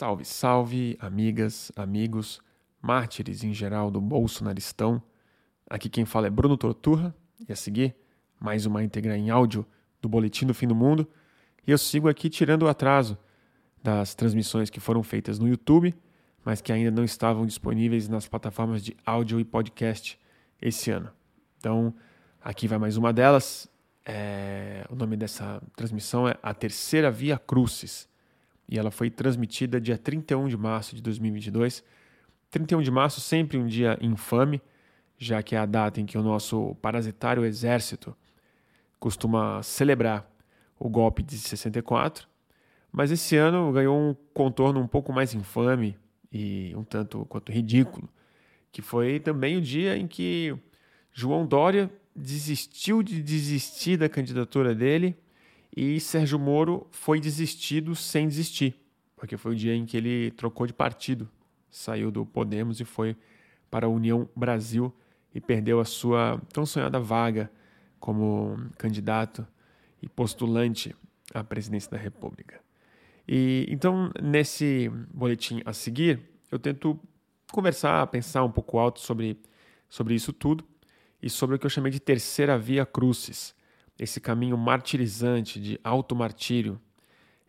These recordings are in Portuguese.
Salve, salve, amigas, amigos, mártires em geral do bolsonaristão. Aqui quem fala é Bruno Torturra e a seguir mais uma íntegra em áudio do Boletim do Fim do Mundo. E eu sigo aqui tirando o atraso das transmissões que foram feitas no YouTube, mas que ainda não estavam disponíveis nas plataformas de áudio e podcast esse ano. Então, aqui vai mais uma delas. É... O nome dessa transmissão é A Terceira Via Crucis e ela foi transmitida dia 31 de março de 2022. 31 de março, sempre um dia infame, já que é a data em que o nosso parasitário exército costuma celebrar o golpe de 64, mas esse ano ganhou um contorno um pouco mais infame e um tanto quanto ridículo, que foi também o dia em que João Dória desistiu de desistir da candidatura dele e Sérgio Moro foi desistido sem desistir, porque foi o dia em que ele trocou de partido, saiu do Podemos e foi para a União Brasil e perdeu a sua tão sonhada vaga como candidato e postulante à presidência da República. E então nesse boletim a seguir, eu tento conversar, pensar um pouco alto sobre sobre isso tudo e sobre o que eu chamei de terceira via crucis, esse caminho martirizante de automartírio,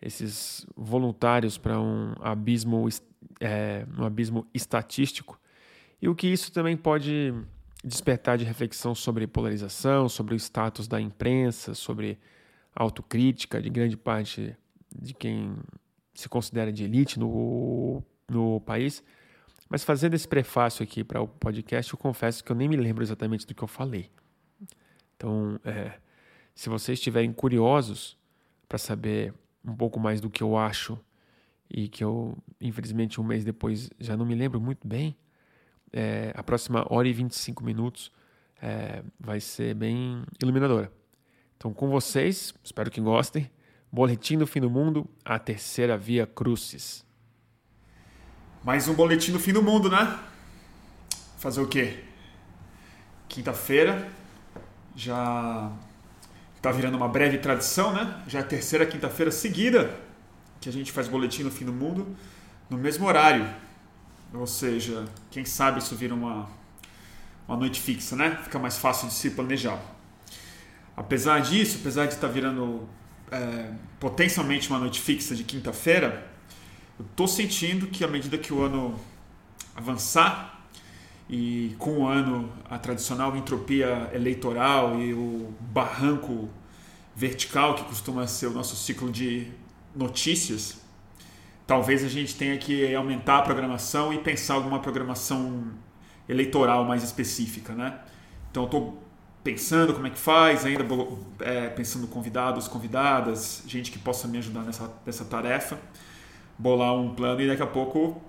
esses voluntários para um abismo, é, um abismo estatístico, e o que isso também pode despertar de reflexão sobre polarização, sobre o status da imprensa, sobre autocrítica de grande parte de quem se considera de elite no, no país. Mas fazendo esse prefácio aqui para o podcast, eu confesso que eu nem me lembro exatamente do que eu falei. Então, é, se vocês estiverem curiosos para saber um pouco mais do que eu acho e que eu, infelizmente, um mês depois já não me lembro muito bem, é, a próxima hora e 25 minutos é, vai ser bem iluminadora. Então, com vocês, espero que gostem. Boletim do Fim do Mundo, a terceira via Crucis. Mais um boletim do fim do mundo, né? Fazer o quê? Quinta-feira, já Está virando uma breve tradição, né? Já é a terceira quinta-feira seguida que a gente faz boletim no fim do mundo no mesmo horário. Ou seja, quem sabe isso vira uma, uma noite fixa, né? Fica mais fácil de se planejar. Apesar disso, apesar de estar tá virando é, potencialmente uma noite fixa de quinta-feira, eu estou sentindo que à medida que o ano avançar e com o ano a tradicional entropia eleitoral e o barranco vertical que costuma ser o nosso ciclo de notícias, talvez a gente tenha que aumentar a programação e pensar alguma programação eleitoral mais específica, né? Então estou pensando como é que faz, ainda é, pensando convidados, convidadas, gente que possa me ajudar nessa, nessa tarefa, bolar um plano e daqui a pouco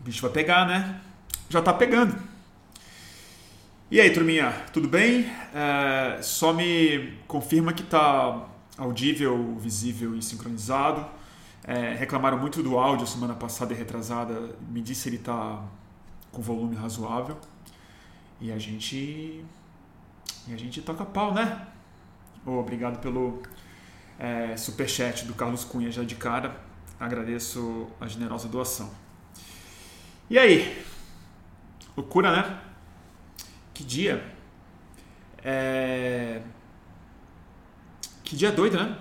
o bicho vai pegar, né? Já está pegando. E aí, turminha, tudo bem? É, só me confirma que está audível, visível e sincronizado. É, reclamaram muito do áudio semana passada e retrasada. Me disse se ele está com volume razoável. E a gente. E a gente toca pau, né? Oh, obrigado pelo é, superchat do Carlos Cunha já de cara. Agradeço a generosa doação. E aí, Loucura, né? Que dia. É... Que dia doido, né?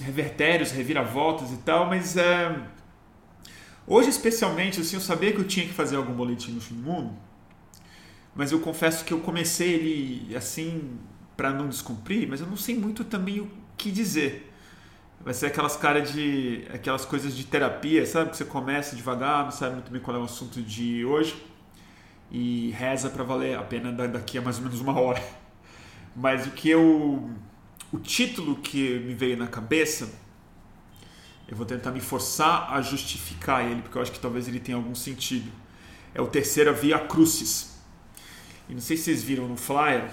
Revertérios, reviravoltas e tal, mas é... Hoje, especialmente, assim, eu sabia que eu tinha que fazer algum boletim no fim do mundo, mas eu confesso que eu comecei ele assim para não descumprir, mas eu não sei muito também o que dizer. Vai ser aquelas caras de. aquelas coisas de terapia, sabe? Que você começa devagar, não sabe muito bem qual é o assunto de hoje e reza para valer a pena daqui a mais ou menos uma hora. Mas o que eu. O título que me veio na cabeça, eu vou tentar me forçar a justificar ele, porque eu acho que talvez ele tenha algum sentido. É o Terceira Via Crucis. E não sei se vocês viram no flyer,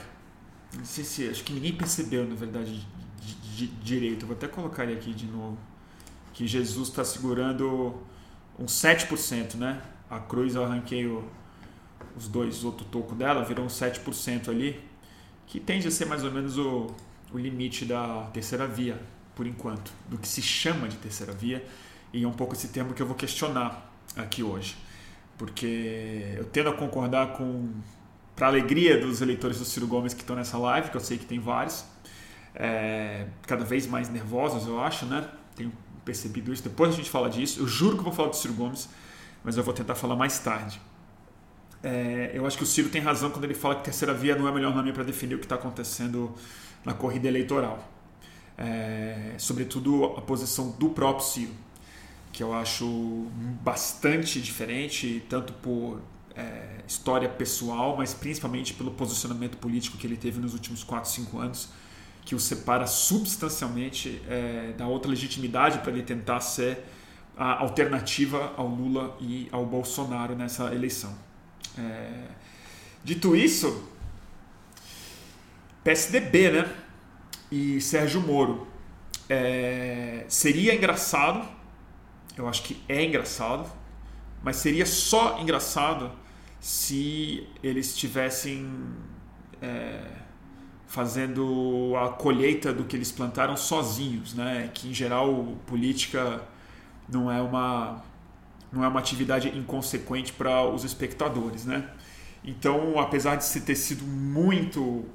não sei se. Acho que ninguém percebeu, na verdade, de, de, direito. Eu vou até colocar ele aqui de novo. Que Jesus está segurando uns 7%, né? A cruz eu arranquei o os dois outro toco dela, virou uns 7% ali, que tende a ser mais ou menos o, o limite da terceira via, por enquanto, do que se chama de terceira via, E é um pouco esse termo que eu vou questionar aqui hoje. Porque eu tendo a concordar com, para alegria dos eleitores do Ciro Gomes que estão nessa live, que eu sei que tem vários, é, cada vez mais nervosos, eu acho, né? Tenho percebido isso. Depois a gente fala disso. Eu juro que eu vou falar do Ciro Gomes, mas eu vou tentar falar mais tarde. É, eu acho que o Ciro tem razão quando ele fala que terceira via não é o melhor nome para definir o que está acontecendo na corrida eleitoral. É, sobretudo a posição do próprio Ciro, que eu acho bastante diferente, tanto por é, história pessoal, mas principalmente pelo posicionamento político que ele teve nos últimos 4, 5 anos, que o separa substancialmente é, da outra legitimidade para ele tentar ser a alternativa ao Lula e ao Bolsonaro nessa eleição. É... Dito isso, PSDB, né? E Sérgio Moro. É... Seria engraçado, eu acho que é engraçado, mas seria só engraçado se eles estivessem é... fazendo a colheita do que eles plantaram sozinhos, né? Que em geral política não é uma não é uma atividade inconsequente para os espectadores, né? Então, apesar de ter sido muito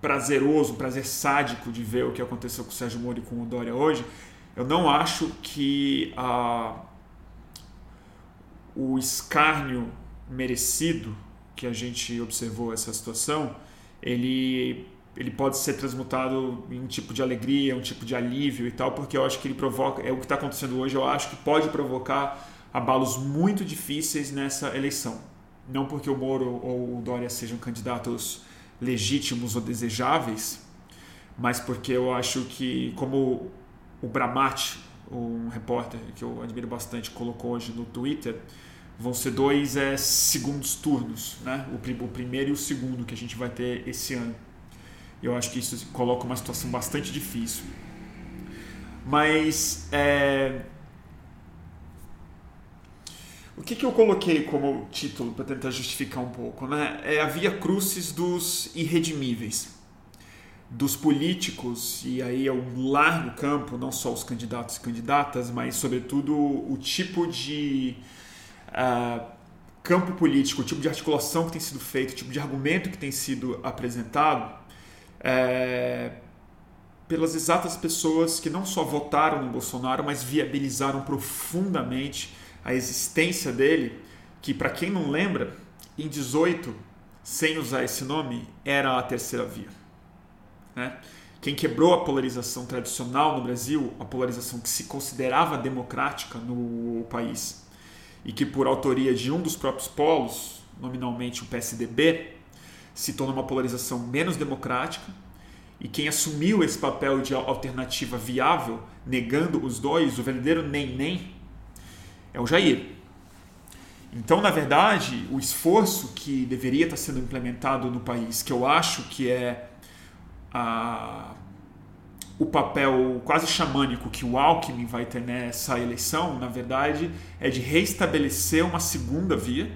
prazeroso, prazer sádico de ver o que aconteceu com o Sérgio Moro e com o Dória hoje, eu não acho que a, o escárnio merecido que a gente observou essa situação, ele ele pode ser transmutado em um tipo de alegria, um tipo de alívio e tal, porque eu acho que ele provoca, é o que está acontecendo hoje, eu acho que pode provocar abalos muito difíceis nessa eleição. Não porque o Moro ou o Dória sejam candidatos legítimos ou desejáveis, mas porque eu acho que, como o Bramati, um repórter que eu admiro bastante, colocou hoje no Twitter, vão ser dois é, segundos turnos, né? o, o primeiro e o segundo que a gente vai ter esse ano. Eu acho que isso coloca uma situação bastante difícil. Mas é... o que, que eu coloquei como título para tentar justificar um pouco, né? É a via crucis dos irredimíveis, dos políticos e aí é um largo campo, não só os candidatos e candidatas, mas sobretudo o tipo de uh, campo político, o tipo de articulação que tem sido feito, o tipo de argumento que tem sido apresentado é, pelas exatas pessoas que não só votaram no Bolsonaro, mas viabilizaram profundamente a existência dele, que para quem não lembra, em 18, sem usar esse nome, era a terceira via. Né? Quem quebrou a polarização tradicional no Brasil, a polarização que se considerava democrática no país, e que por autoria de um dos próprios polos, nominalmente o PSDB, se torna uma polarização menos democrática e quem assumiu esse papel de alternativa viável, negando os dois, o verdadeiro nem-nem, é o Jair. Então, na verdade, o esforço que deveria estar sendo implementado no país, que eu acho que é a, o papel quase xamânico que o Alckmin vai ter nessa eleição, na verdade, é de reestabelecer uma segunda via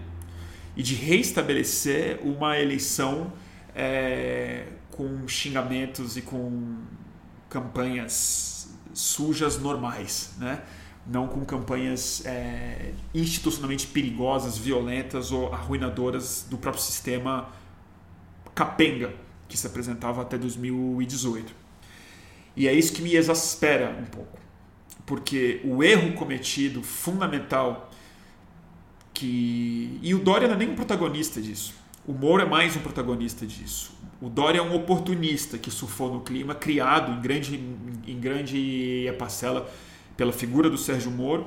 e de reestabelecer uma eleição é, com xingamentos e com campanhas sujas normais, né? não com campanhas é, institucionalmente perigosas, violentas ou arruinadoras do próprio sistema capenga que se apresentava até 2018. E é isso que me exaspera um pouco, porque o erro cometido fundamental que. E o Dória não é nem um protagonista disso. O Moro é mais um protagonista disso. O Dória é um oportunista que surfou no clima, criado em grande, em grande parcela pela figura do Sérgio Moro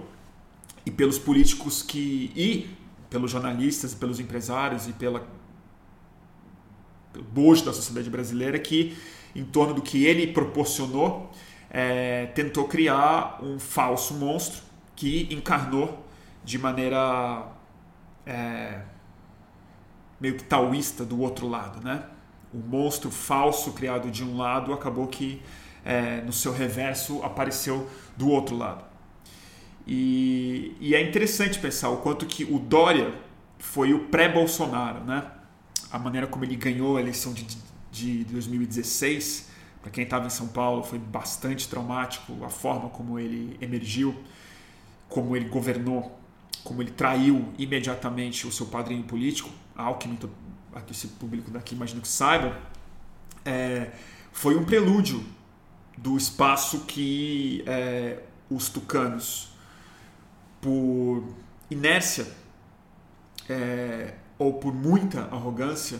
e pelos políticos que. e pelos jornalistas, pelos empresários e pela, pelo bojo da sociedade brasileira que, em torno do que ele proporcionou, é, tentou criar um falso monstro que encarnou de maneira é, meio que taoísta do outro lado, né? O monstro falso criado de um lado acabou que é, no seu reverso apareceu do outro lado. E, e, é interessante pensar o quanto que o Dória foi o pré-Bolsonaro, né? A maneira como ele ganhou a eleição de, de 2016 Para quem estava em São Paulo, foi bastante traumático a forma como ele emergiu, como ele governou, como ele traiu imediatamente o seu padrinho político, Alckmin, aqui esse público daqui imagino que saiba, é, foi um prelúdio do espaço que é, os tucanos, por inércia é, ou por muita arrogância,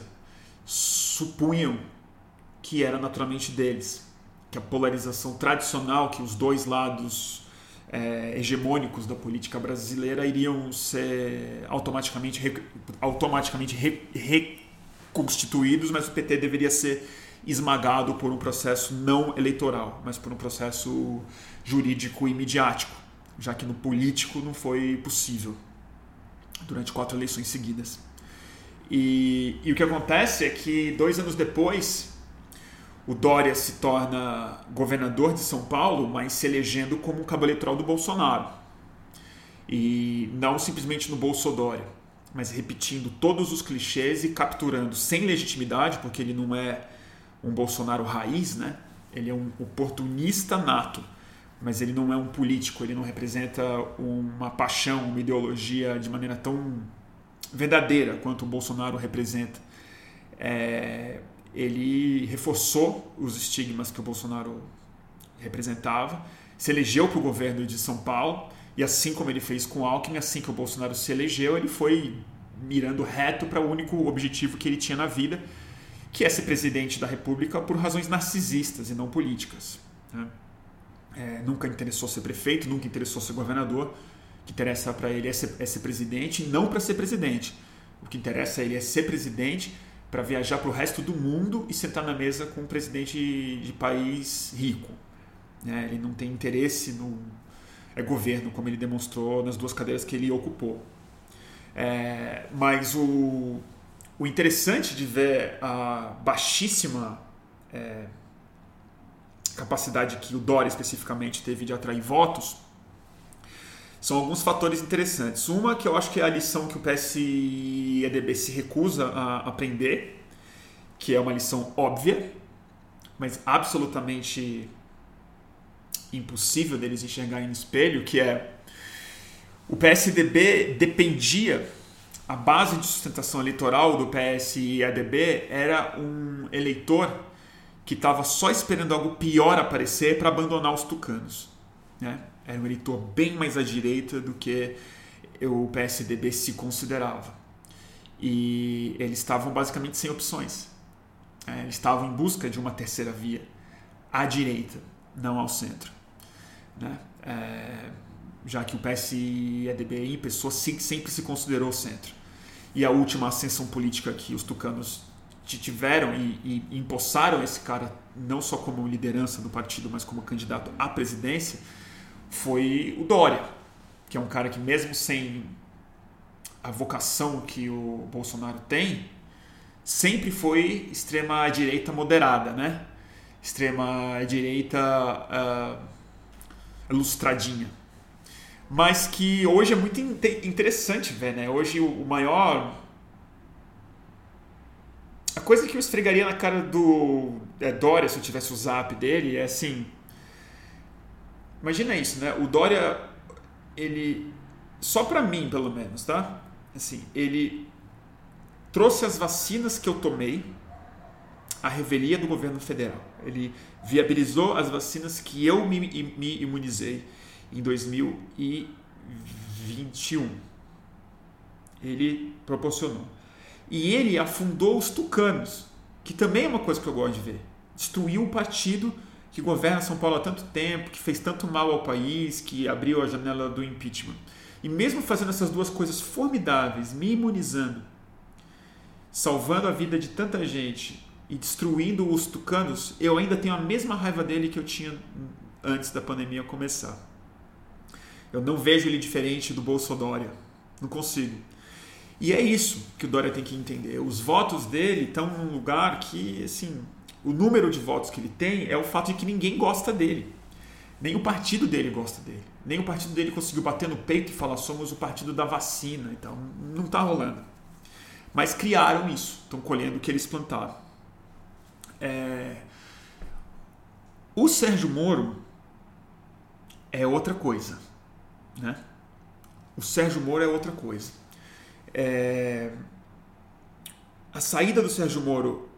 supunham que era naturalmente deles, que a polarização tradicional que os dois lados é, hegemônicos da política brasileira iriam ser automaticamente, automaticamente re, reconstituídos, mas o PT deveria ser esmagado por um processo não eleitoral, mas por um processo jurídico e midiático, já que no político não foi possível durante quatro eleições seguidas. E, e o que acontece é que dois anos depois, o Dória se torna governador de São Paulo, mas se elegendo como um cabo eleitoral do Bolsonaro. E não simplesmente no Bolsodória, mas repetindo todos os clichês e capturando sem legitimidade, porque ele não é um Bolsonaro raiz, né? Ele é um oportunista nato, mas ele não é um político, ele não representa uma paixão, uma ideologia de maneira tão verdadeira quanto o Bolsonaro representa. É, ele reforçou os estigmas que o Bolsonaro representava, se elegeu para o governo de São Paulo, e assim como ele fez com Alckmin, assim que o Bolsonaro se elegeu, ele foi mirando reto para o único objetivo que ele tinha na vida, que é ser presidente da República por razões narcisistas e não políticas. Né? É, nunca interessou ser prefeito, nunca interessou ser governador. O que interessa para ele é ser, é ser presidente, não para ser presidente. O que interessa a ele é ser presidente para viajar para o resto do mundo e sentar na mesa com um presidente de país rico. Né? Ele não tem interesse no é governo, como ele demonstrou nas duas cadeiras que ele ocupou. É, mas o, o interessante de ver a baixíssima é, capacidade que o Dória especificamente teve de atrair votos são alguns fatores interessantes. Uma que eu acho que é a lição que o PSEDB se recusa a aprender, que é uma lição óbvia, mas absolutamente impossível deles enxergarem no espelho, que é o PSDB dependia a base de sustentação eleitoral do PSIADB era um eleitor que estava só esperando algo pior aparecer para abandonar os tucanos. Né? Era um eleitor bem mais à direita do que o PSDB se considerava. E eles estavam basicamente sem opções. É, eles estavam em busca de uma terceira via à direita, não ao centro. Né? É, já que o PSIEDB em pessoa sempre se considerou centro. E a última ascensão política que os tucanos tiveram e, e empossaram esse cara não só como liderança do partido, mas como candidato à presidência, foi o Dória, que é um cara que mesmo sem a vocação que o Bolsonaro tem, sempre foi extrema direita moderada, né? Extrema direita uh, lustradinha mas que hoje é muito interessante ver, né? Hoje o maior. A coisa que eu esfregaria na cara do é, Dória se eu tivesse o zap dele é assim. Imagina isso, né? O Dória, ele. Só para mim, pelo menos, tá? Assim, ele trouxe as vacinas que eu tomei à revelia do governo federal. Ele viabilizou as vacinas que eu me, me imunizei em 2021. Ele proporcionou. E ele afundou os tucanos, que também é uma coisa que eu gosto de ver. Destruiu o partido que governa São Paulo há tanto tempo, que fez tanto mal ao país, que abriu a janela do impeachment. E mesmo fazendo essas duas coisas formidáveis, me imunizando, salvando a vida de tanta gente e destruindo os tucanos, eu ainda tenho a mesma raiva dele que eu tinha antes da pandemia começar. Eu não vejo ele diferente do Bolsonaro. Não consigo. E é isso que o Dória tem que entender. Os votos dele estão num lugar que, assim, o número de votos que ele tem é o fato de que ninguém gosta dele. Nem o partido dele gosta dele. Nem o partido dele conseguiu bater no peito e falar somos o partido da vacina. Então, não está rolando. Mas criaram isso. Estão colhendo o que eles plantaram. É... O Sérgio Moro é outra coisa, né? O Sérgio Moro é outra coisa. É... A saída do Sérgio Moro,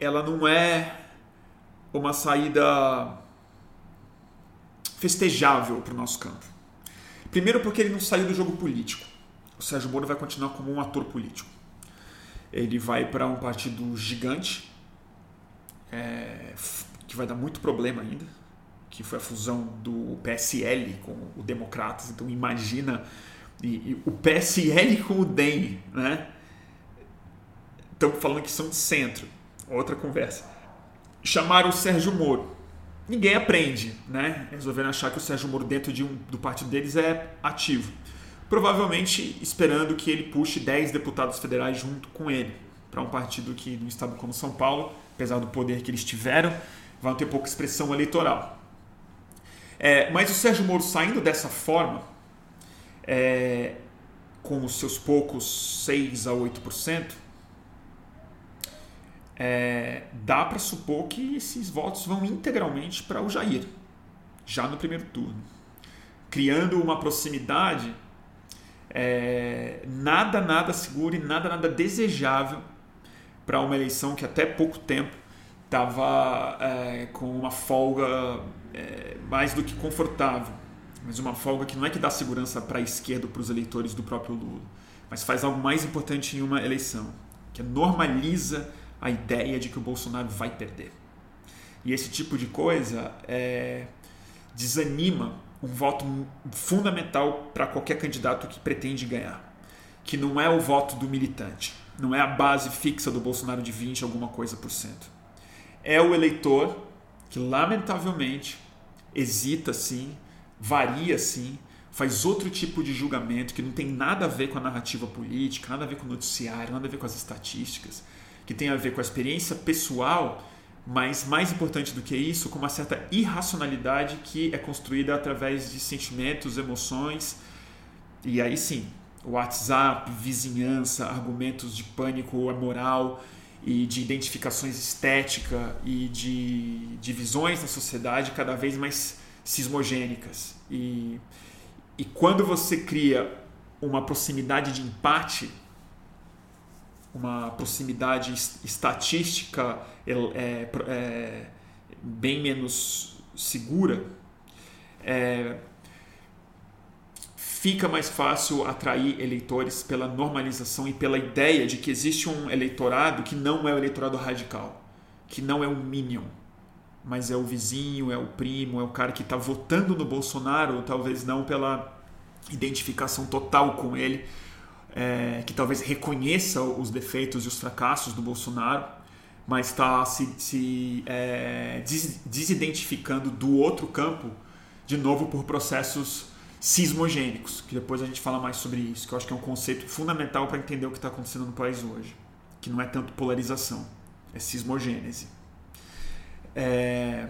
ela não é uma saída festejável para o nosso campo. Primeiro porque ele não saiu do jogo político. O Sérgio Moro vai continuar como um ator político. Ele vai para um partido gigante, é, que vai dar muito problema ainda, que foi a fusão do PSL com o Democratas. Então imagina e, e o PSL com o DEM, né? Falando que são de centro. Outra conversa. Chamaram o Sérgio Moro. Ninguém aprende, né? Resolveram achar que o Sérgio Moro dentro de um, do partido deles é ativo. Provavelmente esperando que ele puxe 10 deputados federais junto com ele para um partido que no estado como São Paulo, apesar do poder que eles tiveram, vão ter pouca expressão eleitoral. É, mas o Sérgio Moro saindo dessa forma, é, com os seus poucos 6 a 8%, é, dá para supor que esses votos vão integralmente para o Jair, já no primeiro turno, criando uma proximidade é, nada, nada seguro e nada, nada desejável para uma eleição que até pouco tempo estava é, com uma folga é, mais do que confortável, mas uma folga que não é que dá segurança para a esquerda, para os eleitores do próprio Lula, mas faz algo mais importante em uma eleição, que normaliza a ideia de que o Bolsonaro vai perder. E esse tipo de coisa é, desanima um voto fundamental para qualquer candidato que pretende ganhar, que não é o voto do militante, não é a base fixa do Bolsonaro de 20 alguma coisa por cento. É o eleitor que lamentavelmente hesita sim, varia sim, faz outro tipo de julgamento que não tem nada a ver com a narrativa política, nada a ver com o noticiário, nada a ver com as estatísticas, que tem a ver com a experiência pessoal, mas mais importante do que isso, com uma certa irracionalidade que é construída através de sentimentos, emoções, e aí sim, WhatsApp, vizinhança, argumentos de pânico moral, e de identificações estética e de divisões na sociedade cada vez mais cismogênicas. E, e quando você cria uma proximidade de empate, uma proximidade estatística é, é, bem menos segura, é, fica mais fácil atrair eleitores pela normalização e pela ideia de que existe um eleitorado que não é o eleitorado radical, que não é um minion, mas é o vizinho, é o primo, é o cara que está votando no Bolsonaro, talvez não pela identificação total com ele, é, que talvez reconheça os defeitos e os fracassos do Bolsonaro, mas está se, se é, des, desidentificando do outro campo, de novo por processos sismogênicos, que depois a gente fala mais sobre isso, que eu acho que é um conceito fundamental para entender o que está acontecendo no país hoje, que não é tanto polarização, é sismogênese. É...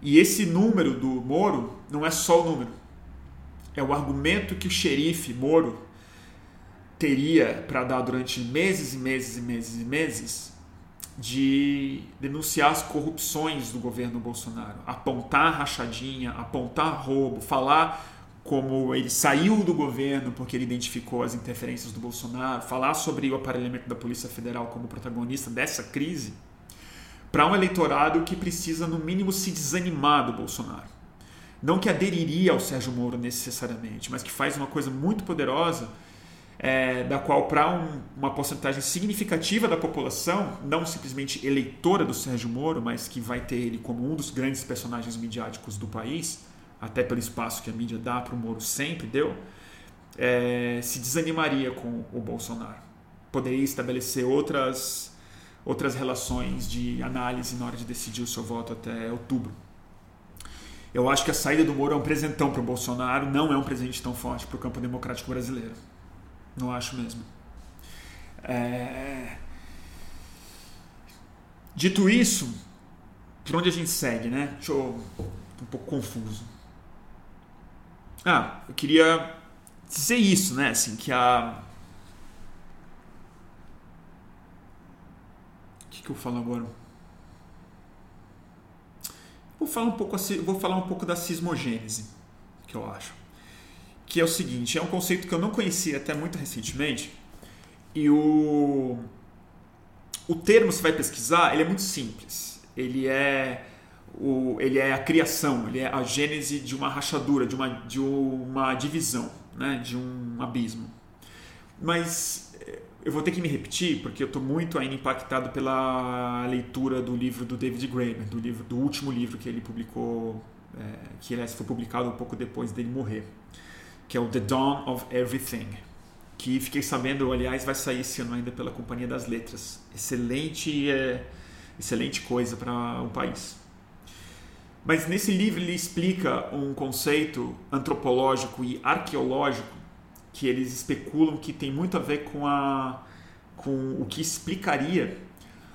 E esse número do Moro não é só o número, é o argumento que o xerife Moro teria para dar durante meses e meses e meses e meses de denunciar as corrupções do governo Bolsonaro, apontar rachadinha, apontar roubo, falar como ele saiu do governo porque ele identificou as interferências do Bolsonaro, falar sobre o aparelhamento da Polícia Federal como protagonista dessa crise, para um eleitorado que precisa, no mínimo, se desanimar do Bolsonaro. Não que aderiria ao Sérgio Moro necessariamente, mas que faz uma coisa muito poderosa, é, da qual, para um, uma porcentagem significativa da população, não simplesmente eleitora do Sérgio Moro, mas que vai ter ele como um dos grandes personagens midiáticos do país, até pelo espaço que a mídia dá para o Moro sempre deu, é, se desanimaria com o Bolsonaro. Poderia estabelecer outras, outras relações de análise na hora de decidir o seu voto até outubro. Eu acho que a saída do Moro é um presentão para o Bolsonaro, não é um presente tão forte para o campo democrático brasileiro. Não acho mesmo. É... Dito isso, por onde a gente segue, né? Deixa eu. Tô um pouco confuso. Ah, eu queria dizer isso, né? Assim, que a. O que, que eu falo agora? Vou falar um pouco, vou falar um pouco da cismogênese, que eu acho. Que é o seguinte, é um conceito que eu não conhecia até muito recentemente. E o, o termo, se vai pesquisar, ele é muito simples. Ele é, o, ele é a criação, ele é a gênese de uma rachadura, de uma, de uma divisão, né? de um abismo. Mas eu vou ter que me repetir porque eu estou muito ainda impactado pela leitura do livro do David Graeber, do livro do último livro que ele publicou, é, que aliás foi publicado um pouco depois dele morrer, que é o The Dawn of Everything, que fiquei sabendo, aliás, vai sair esse ano ainda pela Companhia das Letras. Excelente, é, excelente coisa para o país. Mas nesse livro ele explica um conceito antropológico e arqueológico que eles especulam que tem muito a ver com, a, com o que explicaria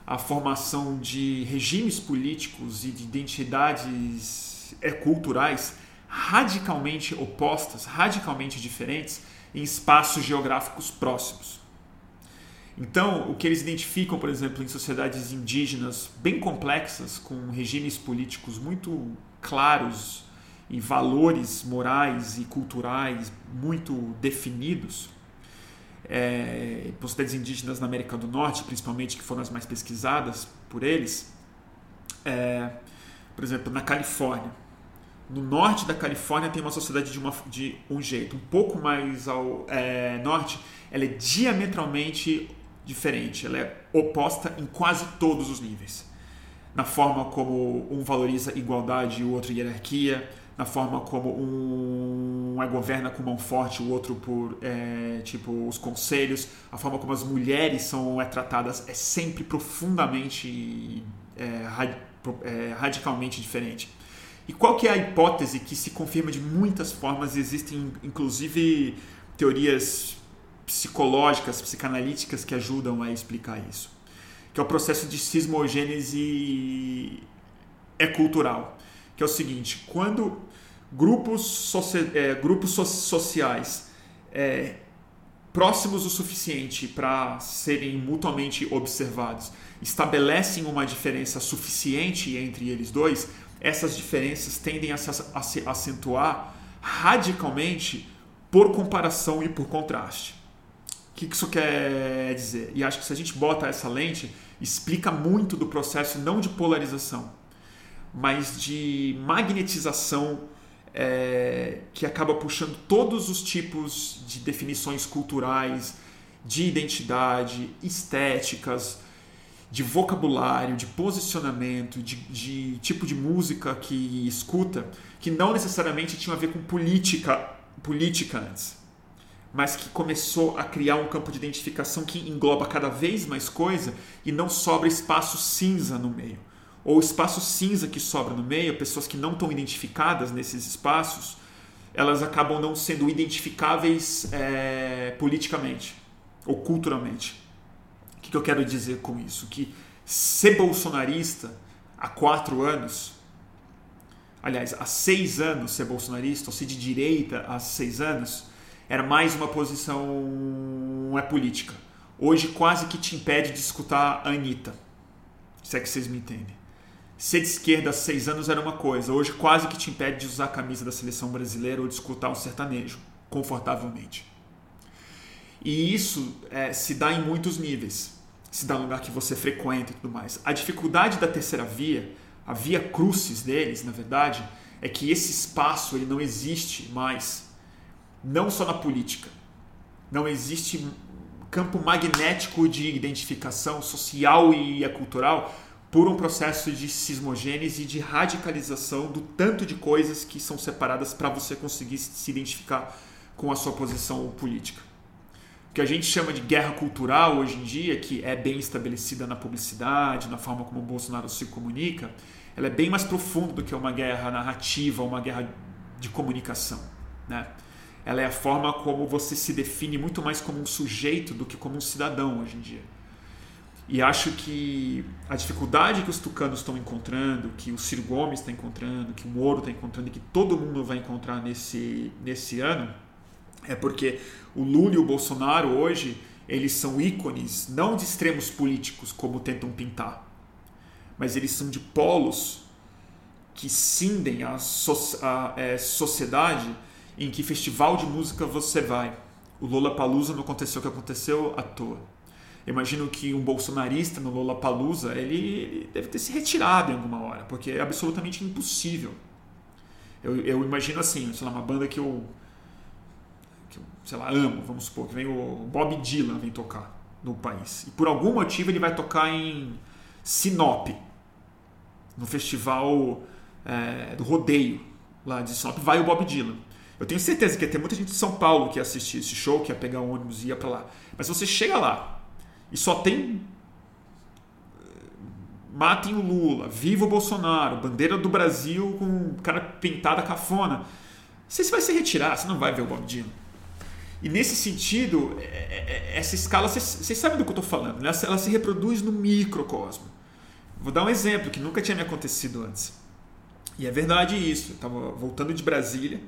a formação de regimes políticos e de identidades é, culturais radicalmente opostas, radicalmente diferentes em espaços geográficos próximos. Então, o que eles identificam, por exemplo, em sociedades indígenas bem complexas, com regimes políticos muito claros e valores morais e culturais muito definidos, é, sociedades indígenas na América do Norte, principalmente, que foram as mais pesquisadas por eles, é, por exemplo, na Califórnia. No norte da Califórnia tem uma sociedade de, uma, de um jeito, um pouco mais ao é, norte, ela é diametralmente diferente, ela é oposta em quase todos os níveis. Na forma como um valoriza igualdade e o outro hierarquia, na forma como um é governa com mão forte, o outro por é, tipo os conselhos, a forma como as mulheres são é, tratadas é sempre profundamente é, é, radicalmente diferente. E qual que é a hipótese que se confirma de muitas formas? Existem inclusive teorias psicológicas, psicanalíticas que ajudam a explicar isso, que é o processo de sismogênese é cultural que é o seguinte: quando grupos, socia é, grupos so sociais é, próximos o suficiente para serem mutuamente observados estabelecem uma diferença suficiente entre eles dois, essas diferenças tendem a se, a se acentuar radicalmente por comparação e por contraste. O que isso quer dizer? E acho que se a gente bota essa lente, explica muito do processo não de polarização, mas de magnetização é, que acaba puxando todos os tipos de definições culturais, de identidade, estéticas, de vocabulário, de posicionamento, de, de, tipo de música que escuta, que não necessariamente tinha a ver com política, política antes, mas que começou a criar um campo de identificação que engloba cada vez mais coisa e não sobra espaço cinza no meio ou espaço cinza que sobra no meio, pessoas que não estão identificadas nesses espaços, elas acabam não sendo identificáveis é, politicamente ou culturalmente. Que, que eu quero dizer com isso? Que ser bolsonarista há quatro anos, aliás, há seis anos ser bolsonarista, ou ser de direita há seis anos, era mais uma posição é política. Hoje quase que te impede de escutar a Anitta. Se é que vocês me entendem ser de esquerda há seis anos era uma coisa, hoje quase que te impede de usar a camisa da seleção brasileira ou de escutar um sertanejo, confortavelmente. E isso é, se dá em muitos níveis. Se dá no lugar que você frequenta e tudo mais. A dificuldade da terceira via, a via crucis deles, na verdade, é que esse espaço ele não existe mais, não só na política. Não existe campo magnético de identificação social e cultural por um processo de sismogênese e de radicalização do tanto de coisas que são separadas para você conseguir se identificar com a sua posição política. Que a gente chama de guerra cultural hoje em dia, que é bem estabelecida na publicidade, na forma como o Bolsonaro se comunica, ela é bem mais profunda do que uma guerra narrativa, uma guerra de comunicação. Né? Ela é a forma como você se define muito mais como um sujeito do que como um cidadão hoje em dia. E acho que a dificuldade que os tucanos estão encontrando, que o Ciro Gomes está encontrando, que o Moro está encontrando e que todo mundo vai encontrar nesse, nesse ano, é porque o Lula e o Bolsonaro hoje eles são ícones não de extremos políticos como tentam pintar, mas eles são de polos que cindem a, so a é, sociedade em que festival de música você vai. O Lollapalooza não aconteceu o que aconteceu à toa. imagino que um bolsonarista no Lollapalooza, ele, ele deve ter se retirado em alguma hora, porque é absolutamente impossível. Eu, eu imagino assim, sei lá, uma banda que eu, que eu, sei lá, amo, vamos supor, que vem o Bob Dylan vem tocar no país. E por algum motivo ele vai tocar em Sinop, no festival é, do rodeio lá de Sinop, vai o Bob Dylan. Eu tenho certeza que ia ter muita gente de São Paulo que ia assistir esse show, que ia pegar um ônibus e ia para lá. Mas você chega lá e só tem eh, matem o Lula, viva o Bolsonaro, bandeira do Brasil com cara pintada cafona, você vai se retirar, você não vai ver o Bob Dylan. E nesse sentido, é, é, é, essa escala, vocês, sabem do que eu estou falando, né? ela se reproduz no microcosmo. Vou dar um exemplo que nunca tinha me acontecido antes. E é verdade isso. Eu estava voltando de Brasília,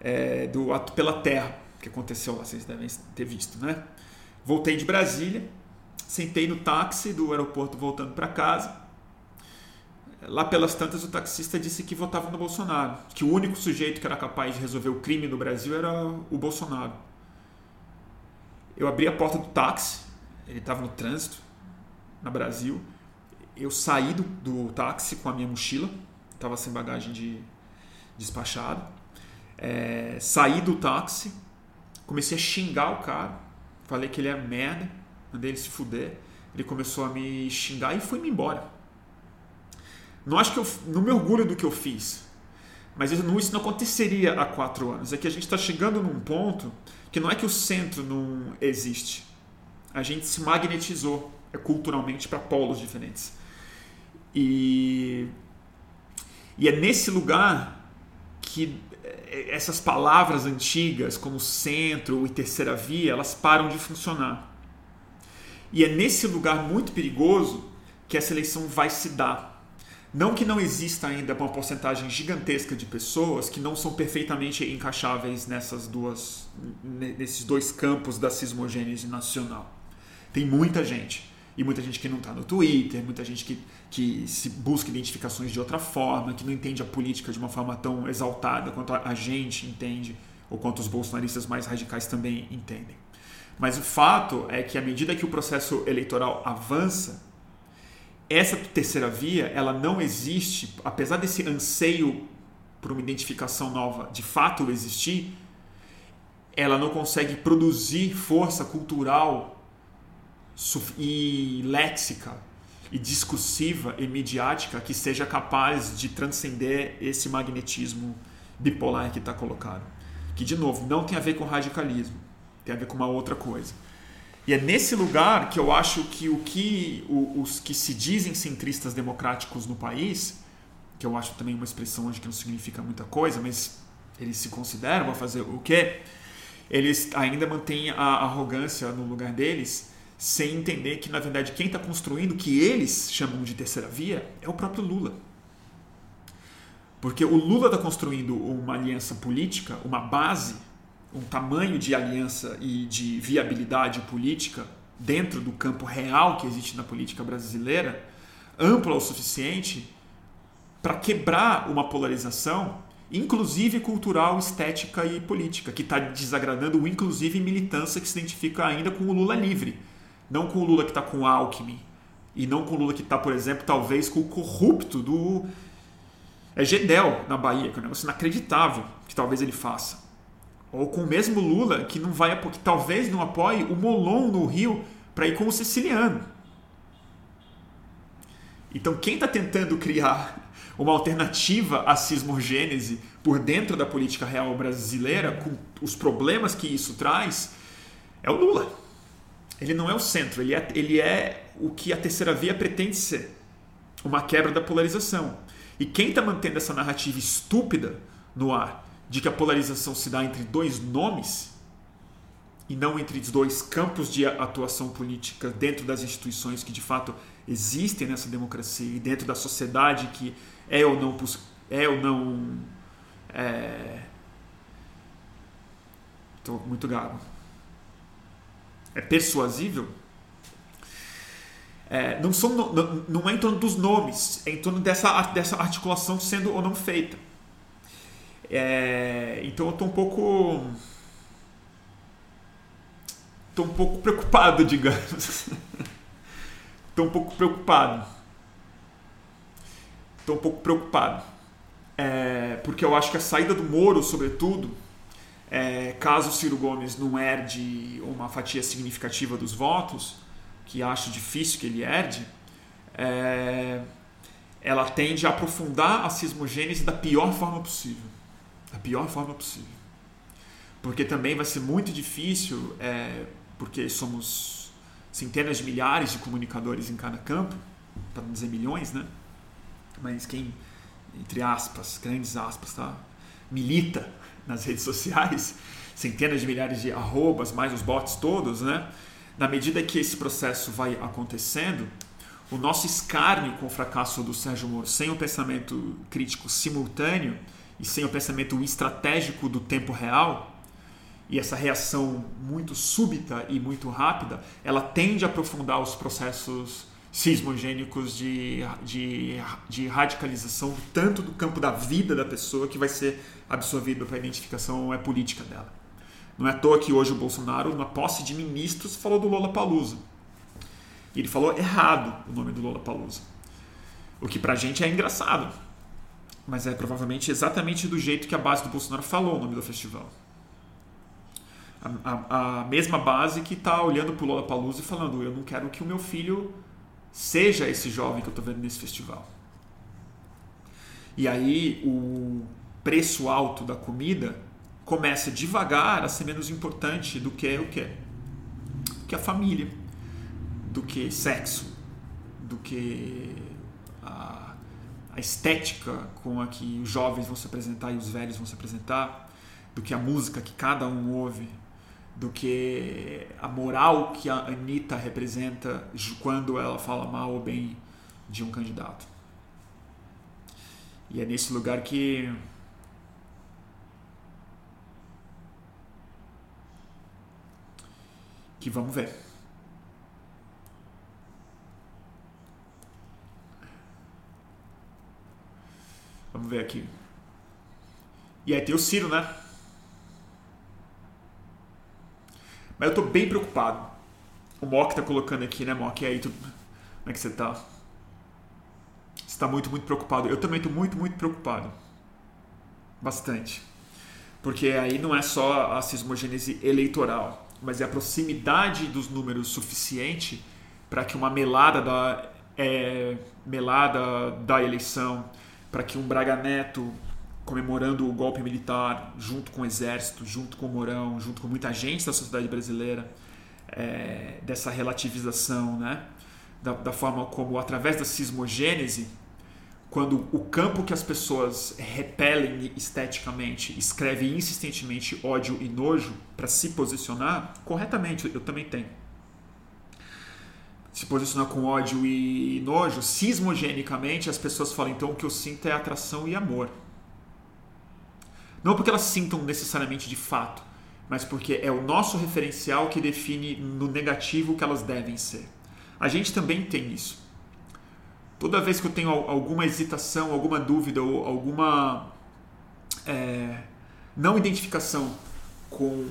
é, do Ato pela Terra, que aconteceu lá, vocês devem ter visto, né? Voltei de Brasília, sentei no táxi do aeroporto voltando para casa. Lá pelas tantas, o taxista disse que votava no Bolsonaro, que o único sujeito que era capaz de resolver o crime no Brasil era o Bolsonaro. Eu abri a porta do táxi, ele estava no trânsito, na Brasil. Eu saí do, do táxi com a minha mochila, estava sem bagagem de despachado. É, saí do táxi, comecei a xingar o cara, falei que ele é merda, mandei ele se fuder. Ele começou a me xingar e foi-me embora. Não acho que eu não me orgulho do que eu fiz, mas isso não, isso não aconteceria há quatro anos. É que a gente está chegando num ponto que não é que o centro não existe. A gente se magnetizou é, culturalmente para polos diferentes. E, e é nesse lugar que é, essas palavras antigas, como centro e terceira via, elas param de funcionar. E é nesse lugar muito perigoso que essa eleição vai se dar. Não que não exista ainda uma porcentagem gigantesca de pessoas que não são perfeitamente encaixáveis nessas duas, nesses dois campos da cismogênese nacional. Tem muita gente. E muita gente que não está no Twitter, muita gente que, que se busca identificações de outra forma, que não entende a política de uma forma tão exaltada quanto a gente entende, ou quanto os bolsonaristas mais radicais também entendem. Mas o fato é que à medida que o processo eleitoral avança, essa terceira via ela não existe, apesar desse anseio por uma identificação nova de fato existir, ela não consegue produzir força cultural e léxica e discursiva e midiática que seja capaz de transcender esse magnetismo bipolar que está colocado. Que, de novo, não tem a ver com radicalismo, tem a ver com uma outra coisa. E é nesse lugar que eu acho que o que os que se dizem centristas democráticos no país, que eu acho também uma expressão hoje que não significa muita coisa, mas eles se consideram a fazer o quê? Eles ainda mantêm a arrogância no lugar deles, sem entender que, na verdade, quem está construindo o que eles chamam de terceira via é o próprio Lula. Porque o Lula está construindo uma aliança política, uma base um tamanho de aliança e de viabilidade política dentro do campo real que existe na política brasileira, ampla o suficiente para quebrar uma polarização, inclusive cultural, estética e política, que está desagradando o inclusive militância que se identifica ainda com o Lula livre, não com o Lula que está com o Alckmin, e não com o Lula que está, por exemplo, talvez com o corrupto do é Gedel na Bahia, que é um negócio inacreditável que talvez ele faça. Ou com o mesmo Lula, que não vai que talvez não apoie o Molon no Rio para ir com o siciliano. Então, quem está tentando criar uma alternativa à cismogênese por dentro da política real brasileira, com os problemas que isso traz, é o Lula. Ele não é o centro, ele é, ele é o que a terceira via pretende ser uma quebra da polarização. E quem está mantendo essa narrativa estúpida no ar de que a polarização se dá entre dois nomes e não entre os dois campos de atuação política dentro das instituições que de fato existem nessa democracia e dentro da sociedade que é ou não é ou não é... Tô muito gago. É persuasível? É, não, são, não, não é em torno dos nomes, é em torno dessa, dessa articulação sendo ou não feita. É, então eu estou um pouco. Estou um pouco preocupado, digamos. Estou um pouco preocupado. Estou um pouco preocupado. É, porque eu acho que a saída do Moro, sobretudo, é, caso Ciro Gomes não herde uma fatia significativa dos votos, que acho difícil que ele herde, é, ela tende a aprofundar a cismogênese da pior forma possível. Da pior forma possível. Porque também vai ser muito difícil, é, porque somos centenas de milhares de comunicadores em cada campo, para não dizer milhões, né? Mas quem, entre aspas, grandes aspas, tá? milita nas redes sociais, centenas de milhares de arrobas, mais os bots todos, né? Na medida que esse processo vai acontecendo, o nosso escárnio com o fracasso do Sérgio Moro, sem o pensamento crítico simultâneo e sem o pensamento estratégico do tempo real, e essa reação muito súbita e muito rápida, ela tende a aprofundar os processos sismogênicos de, de, de radicalização, tanto do campo da vida da pessoa que vai ser absorvido para a identificação é política dela. Não é à toa que hoje o Bolsonaro, na posse de ministros, falou do Lola Palusa. Ele falou errado o nome do Lola Palusa. O que pra gente é engraçado. Mas é provavelmente exatamente do jeito que a base do Bolsonaro falou o nome do festival. A, a, a mesma base que está olhando pro Lola Palusa e falando: eu não quero que o meu filho seja esse jovem que eu estou vendo nesse festival. E aí o preço alto da comida começa devagar a ser menos importante do que o que? Do que a família, do que sexo, do que a estética com a que os jovens vão se apresentar e os velhos vão se apresentar, do que a música que cada um ouve, do que a moral que a Anitta representa quando ela fala mal ou bem de um candidato. E é nesse lugar que que vamos ver. Vamos ver aqui. E aí tem o Ciro, né? Mas eu tô bem preocupado. O Mock tá colocando aqui, né, Mock? E aí, tu... como é que você tá? Você tá muito, muito preocupado. Eu também tô muito, muito preocupado. Bastante. Porque aí não é só a sismogênese eleitoral mas é a proximidade dos números suficiente para que uma melada da, é, melada da eleição, para que um Braga Neto comemorando o golpe militar junto com o exército, junto com o Mourão, junto com muita gente da sociedade brasileira, é, dessa relativização, né? Da, da, forma como, através da sismogênese, quando o campo que as pessoas repelem esteticamente escreve insistentemente ódio e nojo para se posicionar, corretamente, eu também tenho. Se posicionar com ódio e nojo, sismogenicamente as pessoas falam então o que eu sinto é atração e amor. Não porque elas sintam necessariamente de fato, mas porque é o nosso referencial que define no negativo o que elas devem ser. A gente também tem isso toda vez que eu tenho alguma hesitação, alguma dúvida ou alguma é, não identificação com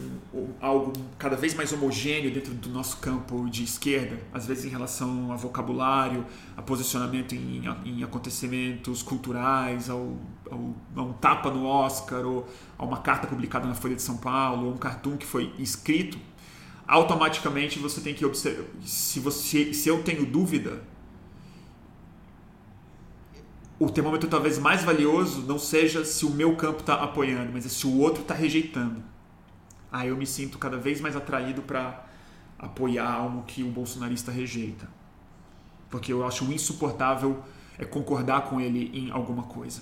algo cada vez mais homogêneo dentro do nosso campo de esquerda, às vezes em relação a vocabulário, a posicionamento em, em acontecimentos culturais, ao, ao, a um tapa no Oscar, ou a uma carta publicada na Folha de São Paulo, ou um cartoon que foi escrito, automaticamente você tem que observar. Se, você, se eu tenho dúvida o termômetro talvez mais valioso não seja se o meu campo está apoiando, mas é se o outro está rejeitando. Aí eu me sinto cada vez mais atraído para apoiar algo que o bolsonarista rejeita. Porque eu acho insuportável é concordar com ele em alguma coisa.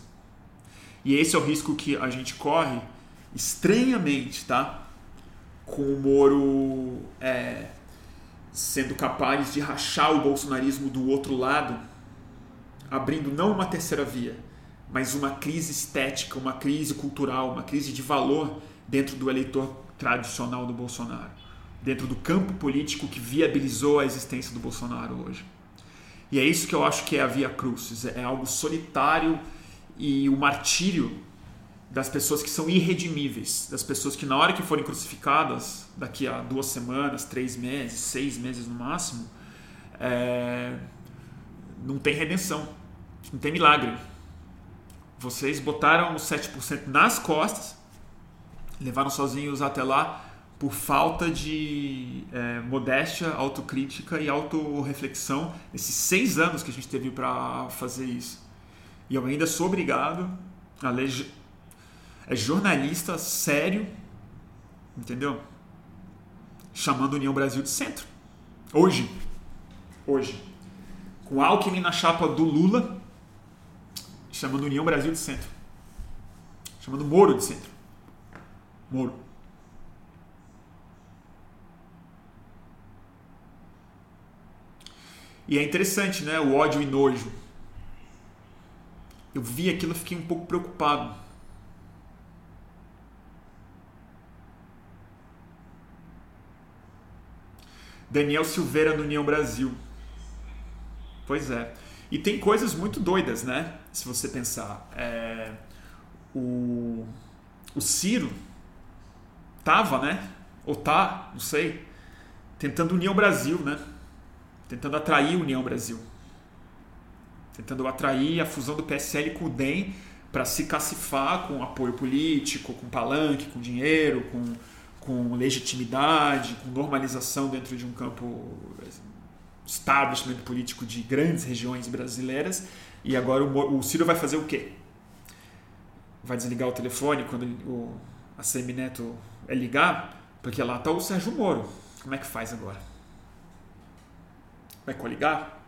E esse é o risco que a gente corre estranhamente, tá? Com o Moro é, sendo capaz de rachar o bolsonarismo do outro lado abrindo não uma terceira via, mas uma crise estética, uma crise cultural, uma crise de valor dentro do eleitor tradicional do Bolsonaro, dentro do campo político que viabilizou a existência do Bolsonaro hoje. E é isso que eu acho que é a Via Crucis. É algo solitário e o martírio das pessoas que são irredimíveis, das pessoas que na hora que forem crucificadas, daqui a duas semanas, três meses, seis meses no máximo, é... não tem redenção, não tem milagre. Vocês botaram os 7% nas costas, levaram sozinhos até lá por falta de é, modéstia, autocrítica e autorreflexão nesses seis anos que a gente teve para fazer isso. E eu ainda sou obrigado a ler é jornalista sério, entendeu? Chamando União Brasil de centro. Hoje, hoje, com Alckmin na chapa do Lula, chamando União Brasil de centro. Chamando Moro de centro. Moro. E é interessante, né? O ódio e nojo. Eu vi aquilo e fiquei um pouco preocupado. Daniel Silveira no União Brasil. Pois é. E tem coisas muito doidas, né? Se você pensar. É, o, o Ciro tava, né? Ou tá, não sei, tentando unir o Brasil, né? Tentando atrair a União Brasil. Tentando atrair a fusão do PSL com o DEM para se cacifar com apoio político, com palanque, com dinheiro, com com legitimidade, com normalização dentro de um campo establishment político de grandes regiões brasileiras. E agora o, o Ciro vai fazer o quê? Vai desligar o telefone quando ele, o, a Semineto é ligar? Porque lá está o Sérgio Moro. Como é que faz agora? Vai coligar?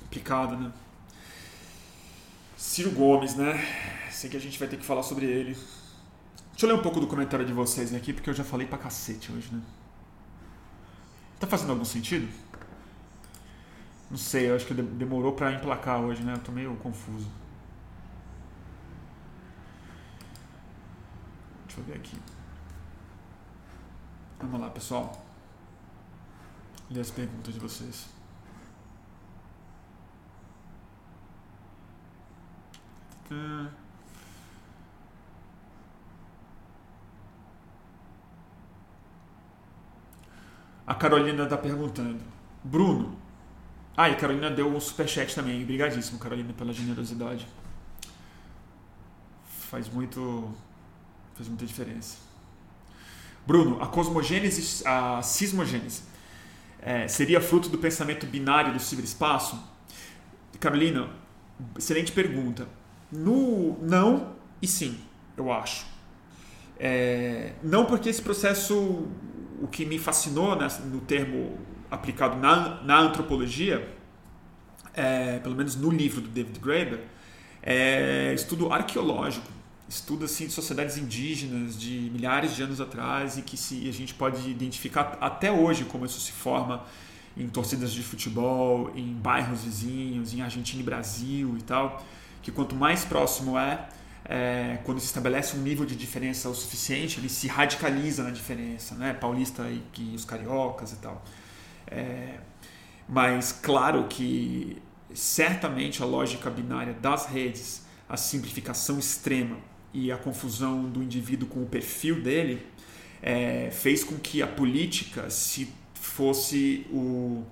Complicado, né? Ciro Gomes, né? Sei que a gente vai ter que falar sobre ele. Deixa eu ler um pouco do comentário de vocês aqui, porque eu já falei pra cacete hoje, né? Tá fazendo algum sentido? Não sei, eu acho que demorou pra emplacar hoje, né? Eu tô meio confuso. Deixa eu ver aqui. Vamos lá, pessoal. Ler as perguntas de vocês. A Carolina está perguntando. Bruno. Ah, e a Carolina deu um superchat também. Obrigadíssimo, Carolina, pela generosidade. Faz muito. Faz muita diferença. Bruno, a cosmogênese, a sismogênese, é, seria fruto do pensamento binário do ciberespaço? Carolina, excelente pergunta. No não e sim, eu acho. É, não porque esse processo, o que me fascinou né, no termo aplicado na, na antropologia, é, pelo menos no livro do David Graeber, é estudo arqueológico, estudo assim, de sociedades indígenas de milhares de anos atrás e que se, a gente pode identificar até hoje como isso se forma em torcidas de futebol, em bairros vizinhos, em Argentina e Brasil e tal que quanto mais próximo é, é, quando se estabelece um nível de diferença o suficiente, ele se radicaliza na diferença, né? Paulista e, e os cariocas e tal. É, mas claro que certamente a lógica binária das redes, a simplificação extrema e a confusão do indivíduo com o perfil dele é, fez com que a política se fosse o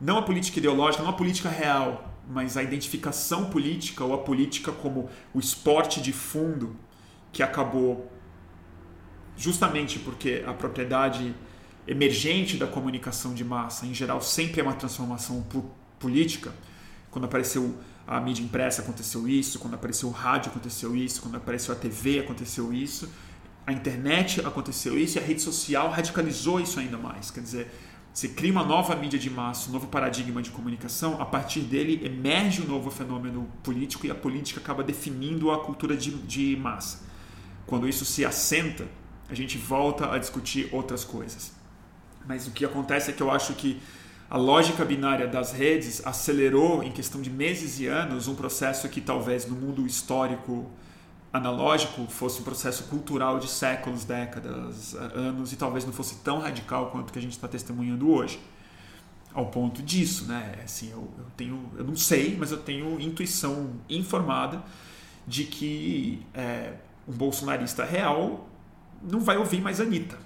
não a política ideológica, não a política real, mas a identificação política ou a política como o esporte de fundo que acabou justamente porque a propriedade emergente da comunicação de massa, em geral, sempre é uma transformação política. Quando apareceu a mídia impressa aconteceu isso, quando apareceu o rádio aconteceu isso, quando apareceu a TV aconteceu isso, a internet aconteceu isso e a rede social radicalizou isso ainda mais. Quer dizer, você cria uma nova mídia de massa, um novo paradigma de comunicação, a partir dele emerge um novo fenômeno político e a política acaba definindo a cultura de, de massa. Quando isso se assenta, a gente volta a discutir outras coisas. Mas o que acontece é que eu acho que a lógica binária das redes acelerou em questão de meses e anos um processo que talvez no mundo histórico analógico fosse um processo cultural de séculos, décadas, anos e talvez não fosse tão radical quanto que a gente está testemunhando hoje. Ao ponto disso, né? Assim, eu, eu, tenho, eu não sei, mas eu tenho intuição informada de que é, um bolsonarista real não vai ouvir mais Anitta,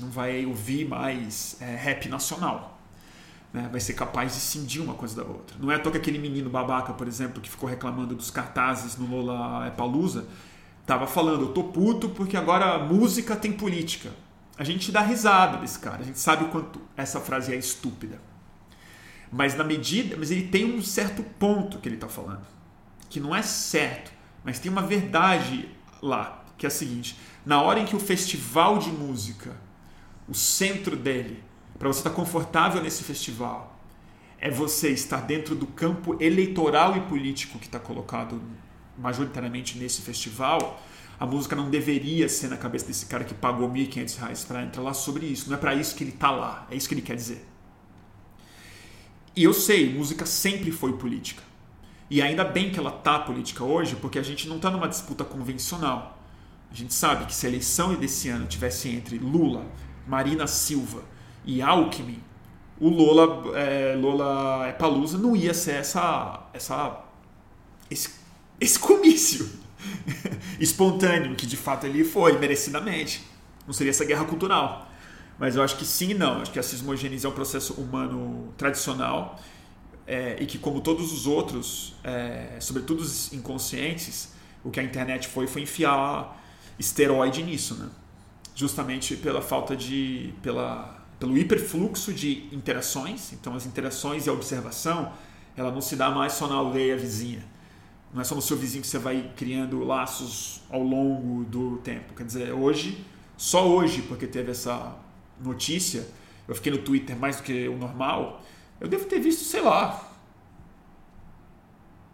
não vai ouvir mais é, rap nacional. Né? Vai ser capaz de cindir uma coisa da outra. Não é à toa que aquele menino babaca, por exemplo, que ficou reclamando dos cartazes no Lola Palusa, tava falando, eu tô puto porque agora música tem política. A gente dá risada desse cara, a gente sabe o quanto essa frase é estúpida. Mas na medida, mas ele tem um certo ponto que ele está falando, que não é certo, mas tem uma verdade lá, que é a seguinte: na hora em que o festival de música, o centro dele, para você estar confortável nesse festival, é você estar dentro do campo eleitoral e político que está colocado majoritariamente nesse festival, a música não deveria ser na cabeça desse cara que pagou R$ 1.500 para entrar lá sobre isso. Não é para isso que ele está lá. É isso que ele quer dizer. E eu sei, música sempre foi política. E ainda bem que ela tá política hoje, porque a gente não está numa disputa convencional. A gente sabe que se a eleição desse ano tivesse entre Lula, Marina Silva e Alckmin, o Lula, é, Lula é Palusa não ia ser essa, essa, esse, esse comício espontâneo que de fato ele foi, merecidamente. Não seria essa guerra cultural. Mas eu acho que sim e não. Acho que a cismogênese é um processo humano tradicional é, e que, como todos os outros, é, sobretudo os inconscientes, o que a internet foi foi enfiar esteroide nisso, né? Justamente pela falta de. Pela, pelo hiperfluxo de interações. Então, as interações e a observação ela não se dá mais só na aldeia vizinha. Não é só no seu vizinho que você vai criando laços ao longo do tempo. Quer dizer, hoje, só hoje, porque teve essa notícia, eu fiquei no Twitter mais do que o normal, eu devo ter visto, sei lá,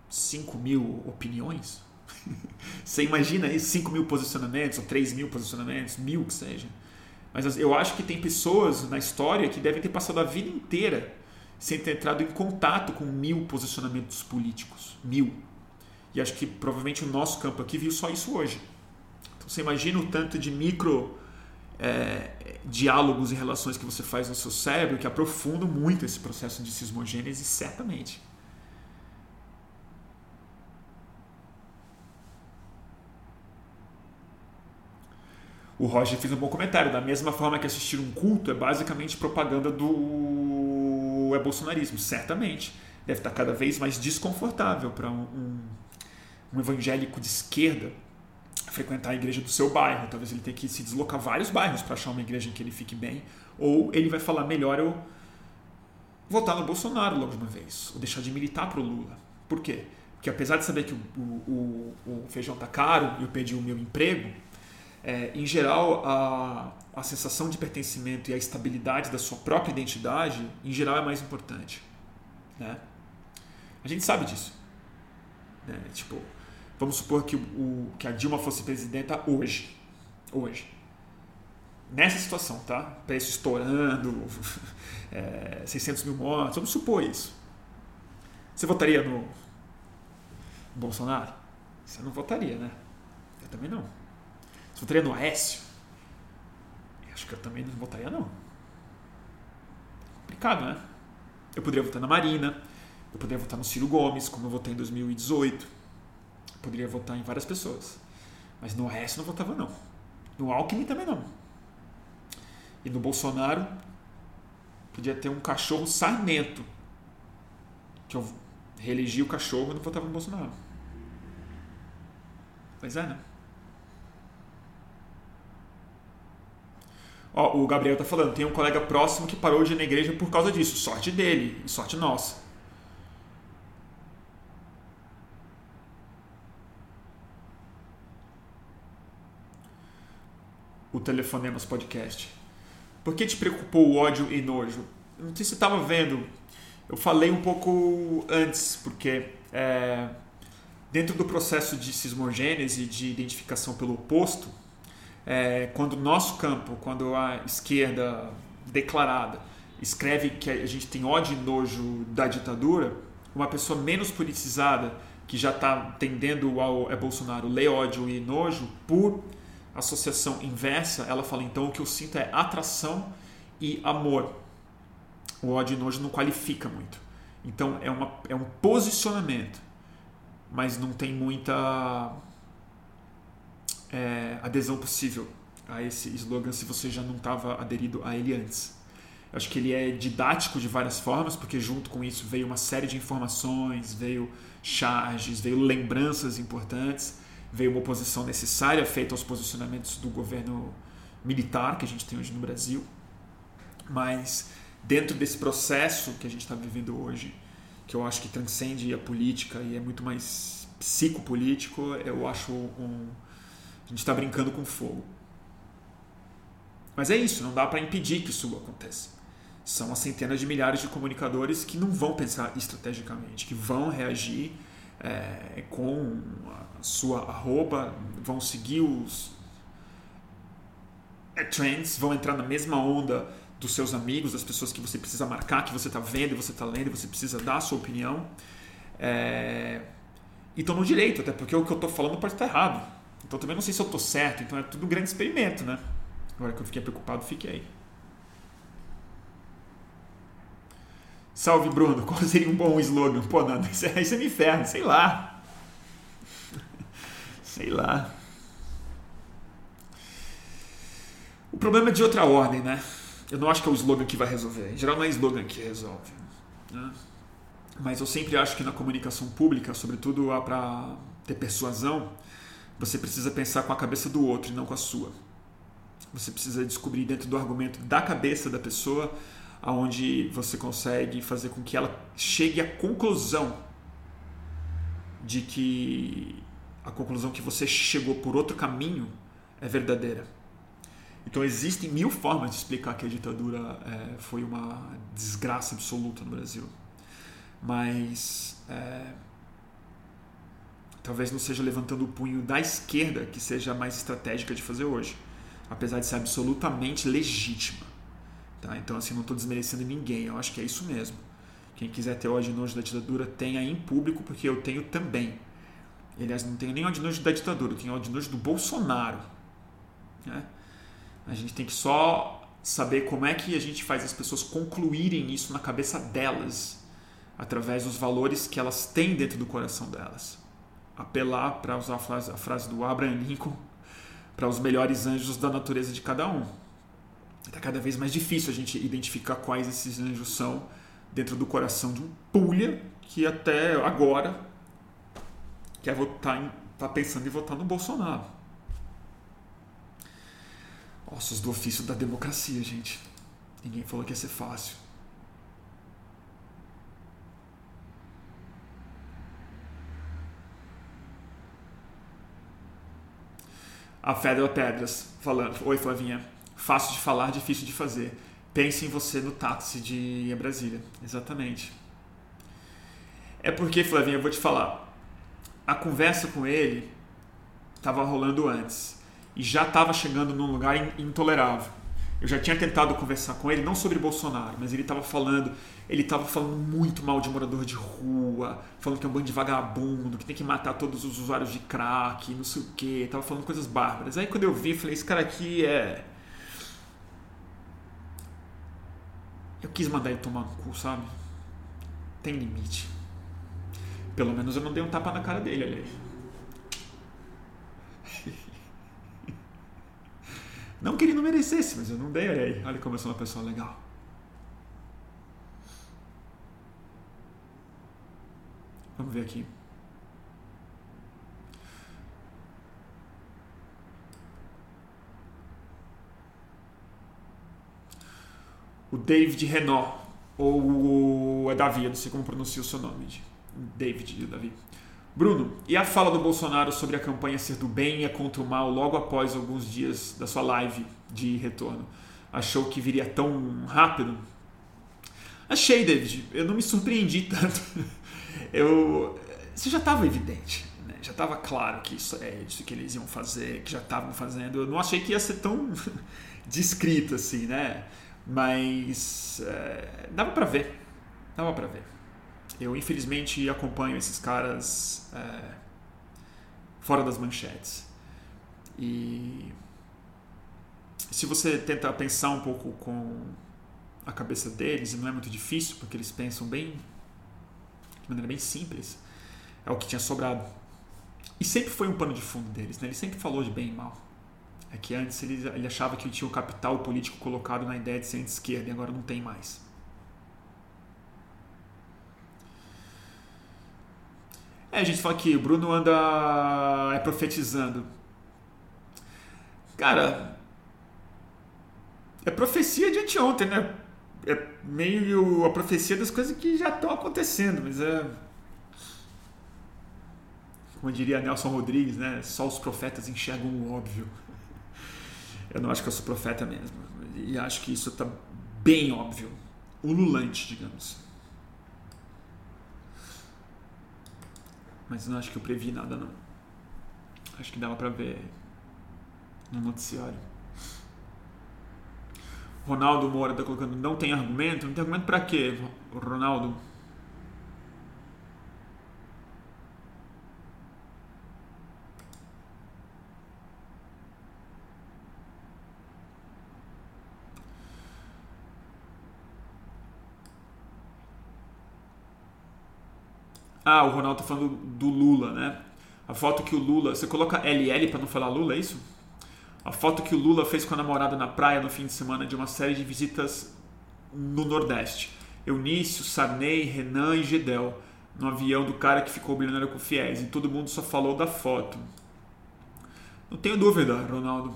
5 mil opiniões. Você imagina aí 5 mil posicionamentos, ou 3 mil posicionamentos, mil que seja. Mas eu acho que tem pessoas na história que devem ter passado a vida inteira sem ter entrado em contato com mil posicionamentos políticos. Mil. E acho que provavelmente o nosso campo aqui viu só isso hoje. Então você imagina o tanto de micro é, diálogos e relações que você faz no seu cérebro que aprofundam muito esse processo de sismogênese, certamente. O Roger fez um bom comentário. Da mesma forma que assistir um culto é basicamente propaganda do é bolsonarismo. Certamente. Deve estar cada vez mais desconfortável para um, um, evangélico de esquerda frequentar a igreja do seu bairro. Talvez ele tenha que se deslocar vários bairros para achar uma igreja em que ele fique bem. Ou ele vai falar: melhor eu votar no Bolsonaro logo de uma vez, ou deixar de militar para o Lula. Por quê? Porque apesar de saber que o, o, o feijão está caro e eu perdi o meu emprego, é, em geral a, a sensação de pertencimento e a estabilidade da sua própria identidade, em geral, é mais importante. Né? A gente sabe disso. Né? Tipo, Vamos supor que, o, que a Dilma fosse presidenta hoje. Hoje. Nessa situação, tá? Preço estourando, é, 600 mil mortos. Vamos supor isso. Você votaria no Bolsonaro? Você não votaria, né? Eu também não. Você votaria no Aécio? Eu acho que eu também não votaria, não. Complicado, né? Eu poderia votar na Marina, eu poderia votar no Ciro Gomes, como eu votei em 2018 poderia votar em várias pessoas. Mas no resto não votava não. No Alckmin também não. E no Bolsonaro podia ter um cachorro sarmento. Que eu reelegi o cachorro e não votava no Bolsonaro. Pois é, né? Ó, o Gabriel tá falando, tem um colega próximo que parou de ir na igreja por causa disso. Sorte dele, sorte nossa. o Telefonemas Podcast. Por que te preocupou o ódio e nojo? Não sei se você estava vendo, eu falei um pouco antes, porque é, dentro do processo de sismogênese, de identificação pelo oposto, é, quando o nosso campo, quando a esquerda declarada escreve que a gente tem ódio e nojo da ditadura, uma pessoa menos politizada que já está tendendo ao é Bolsonaro ler ódio e nojo, por associação inversa, ela fala então o que eu sinto é atração e amor. O ódio e nojo não qualifica muito. Então é, uma, é um posicionamento, mas não tem muita é, adesão possível a esse slogan se você já não estava aderido a ele antes. Eu acho que ele é didático de várias formas, porque junto com isso veio uma série de informações, veio charges, veio lembranças importantes, veio uma oposição necessária feita aos posicionamentos do governo militar que a gente tem hoje no Brasil. Mas dentro desse processo que a gente está vivendo hoje, que eu acho que transcende a política e é muito mais psicopolítico, eu acho um. A gente está brincando com fogo. Mas é isso, não dá para impedir que isso aconteça. São as centenas de milhares de comunicadores que não vão pensar estrategicamente, que vão reagir é, com a sua arroba, vão seguir os é, trends, vão entrar na mesma onda dos seus amigos, das pessoas que você precisa marcar, que você está vendo, você está lendo, você precisa dar a sua opinião. É, e estão no direito, até porque o que eu estou falando pode estar errado. Então também não sei se eu estou certo, então é tudo um grande experimento, né? Agora que eu fiquei preocupado, fiquei. Salve Bruno, qual seria um bom slogan? Pô, não, isso é, isso é inferno, sei lá. sei lá. O problema é de outra ordem, né? Eu não acho que é o slogan que vai resolver. Em geral, não é slogan que resolve. Né? Mas eu sempre acho que na comunicação pública, sobretudo para ter persuasão, você precisa pensar com a cabeça do outro e não com a sua. Você precisa descobrir dentro do argumento da cabeça da pessoa aonde você consegue fazer com que ela chegue à conclusão de que a conclusão que você chegou por outro caminho é verdadeira. Então existem mil formas de explicar que a ditadura é, foi uma desgraça absoluta no Brasil, mas é, talvez não seja levantando o punho da esquerda que seja a mais estratégica de fazer hoje apesar de ser absolutamente legítima. Tá? Então, assim, não estou desmerecendo ninguém, eu acho que é isso mesmo. Quem quiser ter ódio nojo da ditadura, tenha em público, porque eu tenho também. Aliás, não tenho nem ódio nojo da ditadura, eu tenho ódio nojo do Bolsonaro. Né? A gente tem que só saber como é que a gente faz as pessoas concluírem isso na cabeça delas, através dos valores que elas têm dentro do coração delas. Apelar, para usar a frase, a frase do Abraham Lincoln, para os melhores anjos da natureza de cada um. Está cada vez mais difícil a gente identificar quais esses anjos são dentro do coração de um pulha que até agora quer votar está pensando em votar no Bolsonaro. Ossos do ofício da democracia, gente. Ninguém falou que ia ser fácil. A Fedra Pedras falando: Oi, Flavinha. Fácil de falar, difícil de fazer. Pense em você no táxi de Brasília. Exatamente. É porque, Flavinha, eu vou te falar. A conversa com ele estava rolando antes e já estava chegando num lugar intolerável. Eu já tinha tentado conversar com ele, não sobre Bolsonaro, mas ele estava falando, ele estava falando muito mal de morador de rua, falando que é um bando de vagabundo, que tem que matar todos os usuários de crack, não sei o que, estava falando coisas bárbaras. Aí quando eu vi, falei, esse cara aqui é eu quis mandar ele tomar no cu, sabe? Tem limite. Pelo menos eu não dei um tapa na cara dele, aliás. Não que ele não merecesse, mas eu não dei, olha aí. Olha como eu sou uma pessoa legal. Vamos ver aqui. O David Renault, ou é Davi, eu não sei como pronuncia o seu nome. David, Davi. Bruno, e a fala do Bolsonaro sobre a campanha ser do bem e contra o mal logo após alguns dias da sua live de retorno? Achou que viria tão rápido? Achei, David. Eu não me surpreendi tanto. Eu, isso já estava evidente. Né? Já estava claro que isso é isso que eles iam fazer, que já estavam fazendo. Eu não achei que ia ser tão descrito assim, né? Mas é, dava para ver. Dava para ver. Eu, infelizmente, acompanho esses caras é, fora das manchetes. E se você tentar pensar um pouco com a cabeça deles, e não é muito difícil, porque eles pensam bem de maneira bem simples, é o que tinha sobrado. E sempre foi um pano de fundo deles, né? ele sempre falou de bem e mal. É que antes ele, ele achava que tinha o capital político colocado na ideia de ser de esquerda e agora não tem mais. É, a gente fala que o Bruno anda é profetizando. Cara, é profecia de anteontem, né? É meio a profecia das coisas que já estão acontecendo, mas é. Como diria Nelson Rodrigues, né? Só os profetas enxergam o óbvio. Eu não acho que eu sou profeta mesmo. E acho que isso está bem óbvio. Ululante, digamos. Mas não acho que eu previ nada, não. Acho que dava para ver no noticiário. Ronaldo Moura está colocando não tem argumento. Não tem argumento para quê, Ronaldo? Ah, o Ronaldo tá falando do Lula, né? A foto que o Lula. Você coloca LL para não falar Lula, é isso? A foto que o Lula fez com a namorada na praia no fim de semana de uma série de visitas no Nordeste. Eunício, Sarney, Renan e Gedel. No avião do cara que ficou bilionário com fiéis. E todo mundo só falou da foto. Não tenho dúvida, Ronaldo.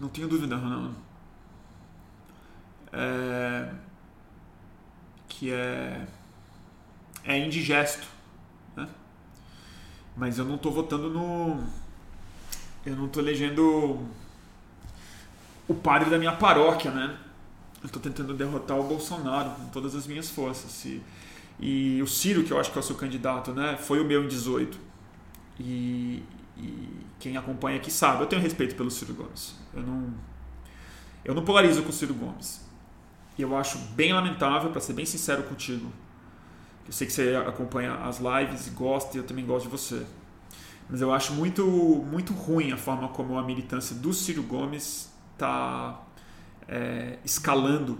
Não tenho dúvida, Ronaldo. É... Que é é indigesto. Né? Mas eu não estou votando no. Eu não estou elegendo o padre da minha paróquia, né? Eu estou tentando derrotar o Bolsonaro com todas as minhas forças. E, e o Ciro, que eu acho que é o seu candidato, né? Foi o meu em 18. E, e quem acompanha aqui sabe, eu tenho respeito pelo Ciro Gomes. Eu não, eu não polarizo com o Ciro Gomes. E eu acho bem lamentável, para ser bem sincero contigo, eu sei que você acompanha as lives e gosta, e eu também gosto de você. Mas eu acho muito, muito ruim a forma como a militância do Ciro Gomes está é, escalando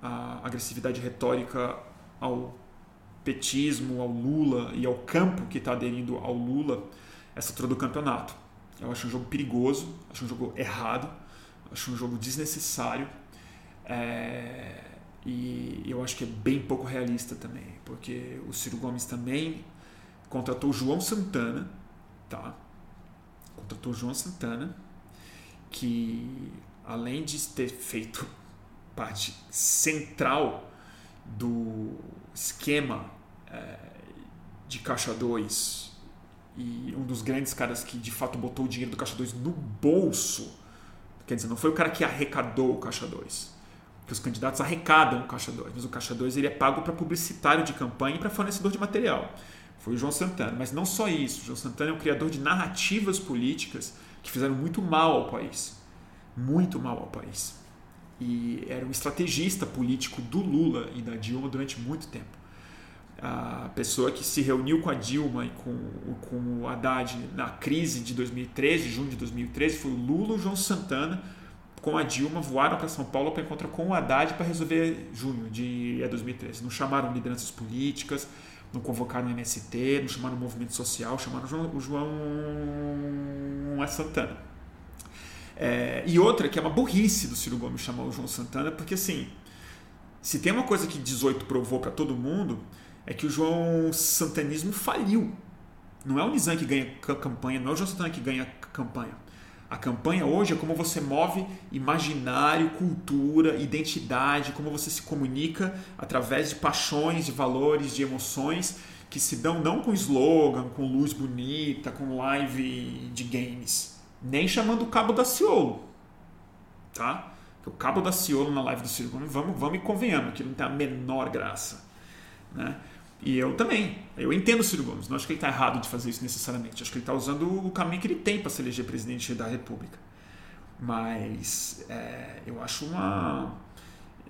a agressividade retórica ao petismo, ao Lula e ao campo que está aderindo ao Lula essa altura do campeonato. Eu acho um jogo perigoso, acho um jogo errado, acho um jogo desnecessário. É, e eu acho que é bem pouco realista também, porque o Ciro Gomes também contratou João Santana, tá? Contratou João Santana, que além de ter feito parte central do esquema é, de Caixa 2 e um dos grandes caras que de fato botou o dinheiro do Caixa 2 no bolso, quer dizer, não foi o cara que arrecadou o Caixa 2, que os candidatos arrecadam o Caixa 2, mas o Caixa 2 ele é pago para publicitário de campanha e para fornecedor de material. Foi o João Santana, mas não só isso. O João Santana é um criador de narrativas políticas que fizeram muito mal ao país. Muito mal ao país. E era um estrategista político do Lula e da Dilma durante muito tempo. A pessoa que se reuniu com a Dilma e com, com o Haddad na crise de 2013, junho de 2013, foi o Lula e o João Santana com a Dilma, voaram para São Paulo para encontrar com o Haddad para resolver junho de 2013. Não chamaram lideranças políticas, não convocaram o MST, não chamaram o movimento social, chamaram o João Santana. É, e outra que é uma burrice do Ciro Gomes chamar o João Santana, porque assim, se tem uma coisa que 18 provou para todo mundo, é que o João Santanismo faliu. Não é o Nizam que ganha campanha, não é o João Santana que ganha campanha. A campanha hoje é como você move imaginário, cultura, identidade, como você se comunica através de paixões, de valores, de emoções que se dão não com slogan, com luz bonita, com live de games, nem chamando o Cabo da Ciolo, tá? O Cabo da Ciolo na live do Ciro vamos, vamos e convenhamos que não tem a menor graça, né? E eu também. Eu entendo o Ciro Gomes. Não acho que ele está errado de fazer isso necessariamente. Acho que ele está usando o caminho que ele tem para se eleger presidente da República. Mas é, eu acho uma.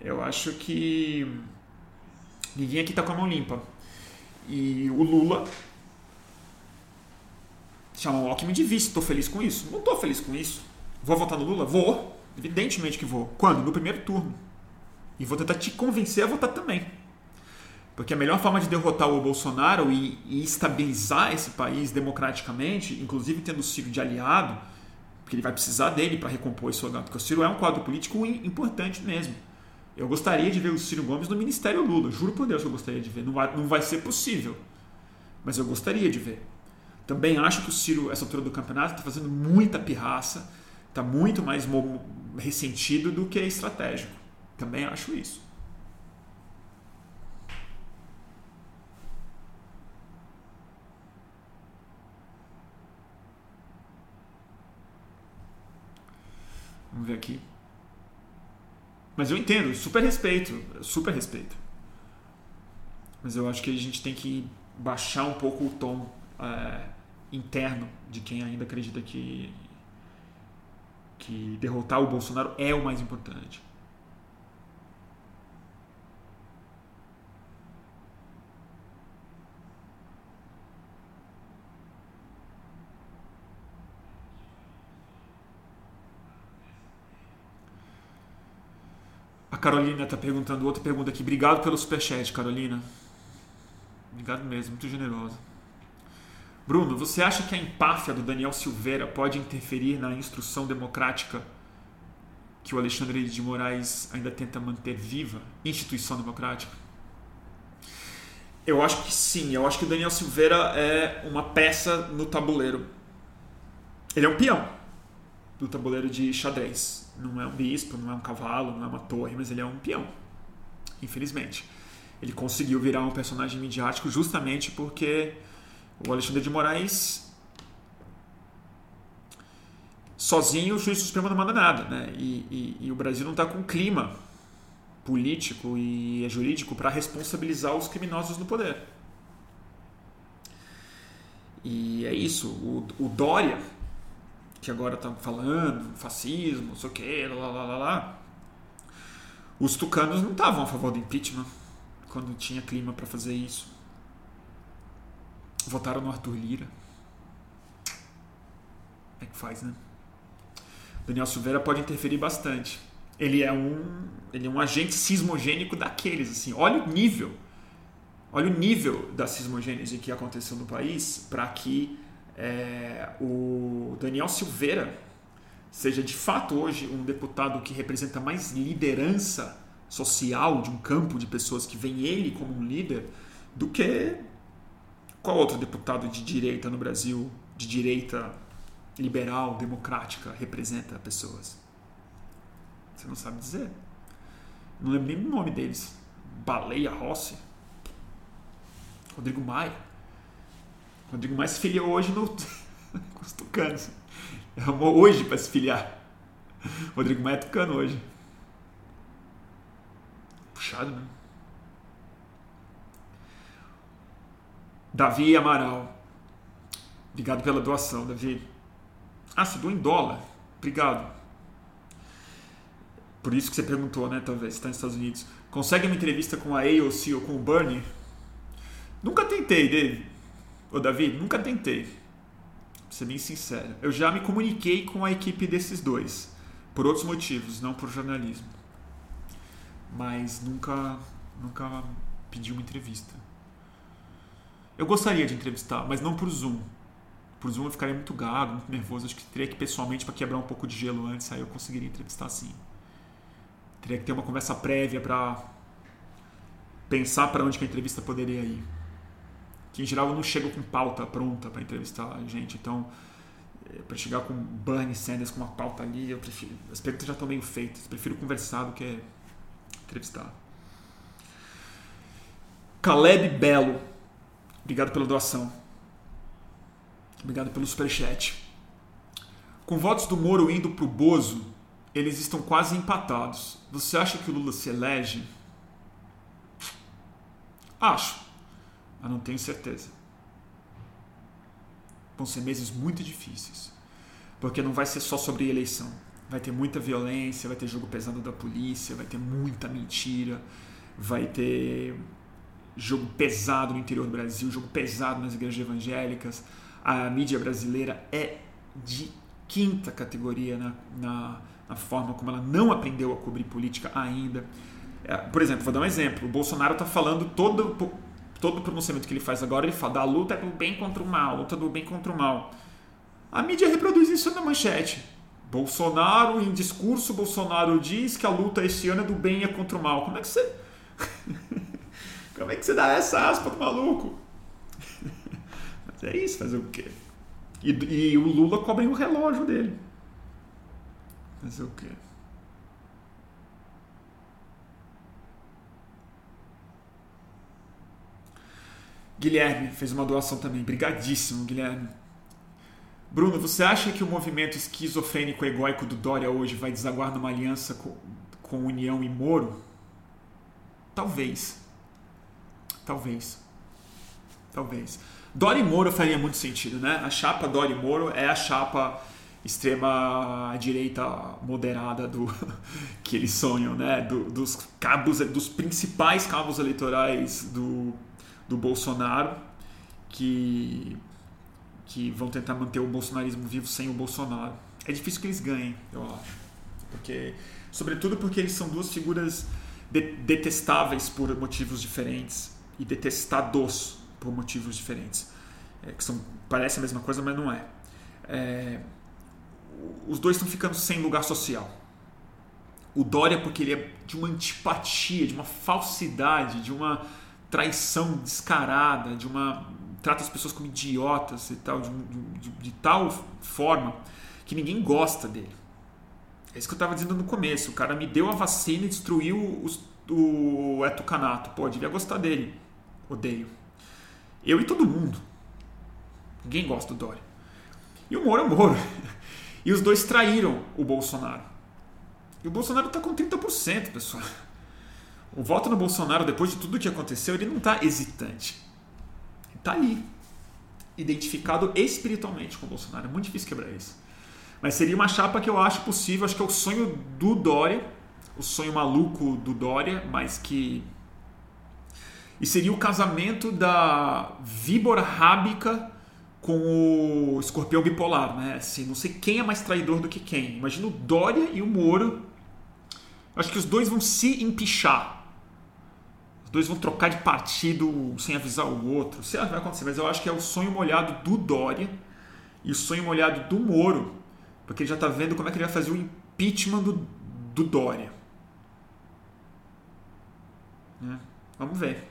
Eu acho que ninguém aqui está com a mão limpa. E o Lula chama o Alckmin de vice. Estou feliz com isso? Não estou feliz com isso. Vou votar no Lula? Vou. Evidentemente que vou. Quando? No primeiro turno. E vou tentar te convencer a votar também. Porque a melhor forma de derrotar o Bolsonaro e, e estabilizar esse país democraticamente, inclusive tendo o Ciro de aliado, porque ele vai precisar dele para recompor esse lugar, porque o Ciro é um quadro político importante mesmo. Eu gostaria de ver o Ciro Gomes no Ministério Lula, juro por Deus que eu gostaria de ver. Não vai, não vai ser possível, mas eu gostaria de ver. Também acho que o Ciro, essa altura do campeonato, está fazendo muita pirraça, está muito mais ressentido do que estratégico. Também acho isso. Vamos ver aqui. Mas eu entendo, super respeito, super respeito. Mas eu acho que a gente tem que baixar um pouco o tom é, interno de quem ainda acredita que, que derrotar o Bolsonaro é o mais importante. Carolina está perguntando outra pergunta aqui. Obrigado pelo superchat, Carolina. Obrigado mesmo, muito generosa. Bruno, você acha que a empáfia do Daniel Silveira pode interferir na instrução democrática que o Alexandre de Moraes ainda tenta manter viva? Instituição democrática? Eu acho que sim. Eu acho que o Daniel Silveira é uma peça no tabuleiro. Ele é um peão do tabuleiro de xadrez não é um bispo, não é um cavalo, não é uma torre, mas ele é um peão. Infelizmente. Ele conseguiu virar um personagem midiático justamente porque o Alexandre de Moraes sozinho o juiz supremo não manda nada, né? E, e, e o Brasil não está com clima político e jurídico para responsabilizar os criminosos no poder. E é isso. O, o Dória que agora tá falando, fascismo, não sei o que, lá, lá, lá, lá. Os tucanos não estavam a favor do impeachment quando tinha clima para fazer isso. Votaram no Arthur Lira. É que faz, né? Daniel Silveira pode interferir bastante. Ele é um, ele é um agente sismogênico daqueles, assim. Olha o nível. Olha o nível da sismogênese que aconteceu no país para que é, o Daniel Silveira seja de fato hoje um deputado que representa mais liderança social de um campo de pessoas que veem ele como um líder do que qual outro deputado de direita no Brasil, de direita liberal, democrática, representa pessoas? Você não sabe dizer. Não lembro nem o nome deles. Baleia Rossi. Rodrigo Maia. Rodrigo mais se filiou hoje no, com os tucanos. Arrumou hoje para se filiar. Rodrigo Maia é tucano hoje. Puxado, né? Davi Amaral. Obrigado pela doação, Davi. Ah, você doou em dólar. Obrigado. Por isso que você perguntou, né? Talvez, está nos Estados Unidos. Consegue uma entrevista com a AOC ou com o Bernie? Nunca tentei, Dave. Ô Davi, nunca tentei. Pra ser bem sincero. Eu já me comuniquei com a equipe desses dois. Por outros motivos, não por jornalismo. Mas nunca, nunca pedi uma entrevista. Eu gostaria de entrevistar, mas não por Zoom. Por Zoom eu ficaria muito gago, muito nervoso. Acho que teria que pessoalmente para quebrar um pouco de gelo antes, aí eu conseguiria entrevistar sim. Teria que ter uma conversa prévia para pensar para onde que a entrevista poderia ir que em geral eu não chego com pauta pronta para entrevistar gente. Então, eh, para chegar com Bernie Sanders com uma pauta ali, eu prefiro. As perguntas já estão meio feitas. Prefiro conversar do que entrevistar. Caleb Belo. Obrigado pela doação. Obrigado pelo superchat. Com votos do Moro indo para o Bozo, eles estão quase empatados. Você acha que o Lula se elege? Acho mas não tenho certeza. Vão ser meses muito difíceis, porque não vai ser só sobre eleição. Vai ter muita violência, vai ter jogo pesado da polícia, vai ter muita mentira, vai ter jogo pesado no interior do Brasil, jogo pesado nas igrejas evangélicas. A mídia brasileira é de quinta categoria na, na, na forma como ela não aprendeu a cobrir política ainda. É, por exemplo, vou dar um exemplo. O Bolsonaro está falando todo todo o pronunciamento que ele faz agora, ele fala da luta do bem contra o mal, luta do bem contra o mal. A mídia reproduz isso na manchete. Bolsonaro, em discurso, Bolsonaro diz que a luta este ano é do bem e é contra o mal. Como é que você. Como é que você dá essa aspa do maluco? Mas é isso, fazer o quê? E, e o Lula cobre o relógio dele. Fazer o quê? Guilherme fez uma doação também. Brigadíssimo, Guilherme. Bruno, você acha que o movimento esquizofrênico egóico do Dória hoje vai desaguar numa aliança com, com União e Moro? Talvez. Talvez. Talvez. Dória e Moro faria muito sentido, né? A chapa Dória e Moro é a chapa extrema direita moderada do que eles sonham, né? Do, dos cabos, dos principais cabos eleitorais do do Bolsonaro que, que vão tentar manter o bolsonarismo vivo sem o Bolsonaro. É difícil que eles ganhem, eu acho. Porque, sobretudo porque eles são duas figuras de, detestáveis por motivos diferentes e detestados por motivos diferentes. É, que são, parece a mesma coisa, mas não é. é os dois estão ficando sem lugar social. O Dória, porque ele é de uma antipatia, de uma falsidade, de uma traição descarada, de uma trata as pessoas como idiotas e tal, de, de, de tal forma que ninguém gosta dele. É isso que eu estava dizendo no começo. O cara me deu a vacina e destruiu os, o etocanato. Pô, devia gostar dele. Odeio. Eu e todo mundo. Ninguém gosta do Dória. E o Moro é o Moro. E os dois traíram o Bolsonaro. E o Bolsonaro está com 30%, pessoal. O voto no Bolsonaro, depois de tudo que aconteceu, ele não está hesitante. Está ali, identificado espiritualmente com o Bolsonaro. É muito difícil quebrar isso. Mas seria uma chapa que eu acho possível, acho que é o sonho do Dória, o sonho maluco do Dória, mas que. E seria o casamento da víbora rábica com o escorpião bipolar, né? Assim, não sei quem é mais traidor do que quem. Imagina o Dória e o Moro. Acho que os dois vão se empichar dois vão trocar de partido sem avisar o outro. Sei lá o que vai acontecer, mas eu acho que é o sonho molhado do Dória e o sonho molhado do Moro, porque ele já está vendo como é que ele vai fazer o impeachment do, do Dória. É, vamos ver.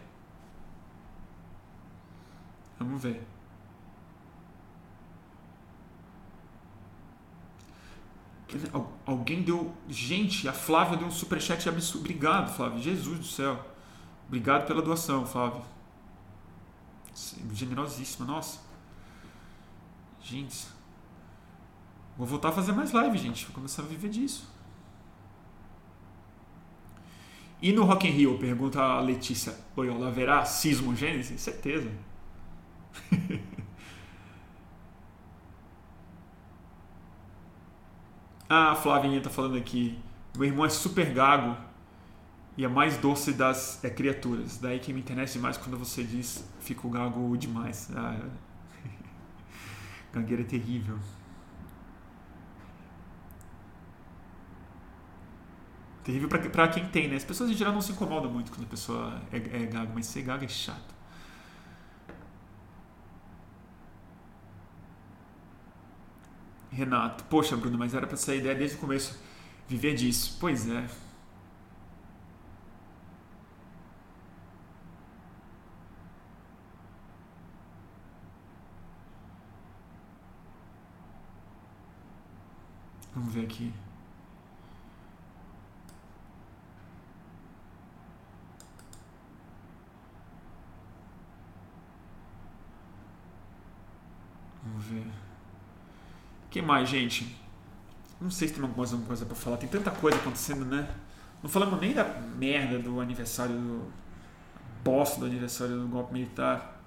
Vamos ver. Alguém deu. Gente, a Flávia deu um superchat absurdo. Obrigado, Flávia. Jesus do céu. Obrigado pela doação, Flávio. Generosíssima, nossa. Gente. Vou voltar a fazer mais live, gente. Vou começar a viver disso. E no Rock in Rio, pergunta a Letícia Loyola, haverá sismogênese? Certeza. ah, a Flavinha tá falando aqui. Meu irmão é super gago e a mais doce das é, criaturas. Daí que me interessa demais quando você diz fico gago demais. Ah, terrível. Terrível para quem tem, né? As pessoas em geral não se incomodam muito quando a pessoa é, é gago, mas ser gago é chato. Renato, poxa, Bruno, mas era para ser a ideia desde o começo viver disso. Pois é, Vamos ver aqui. Vamos ver. O que mais, gente? Não sei se tem alguma coisa, coisa pra falar. Tem tanta coisa acontecendo, né? Não falamos nem da merda do aniversário do. bosta do aniversário do golpe militar.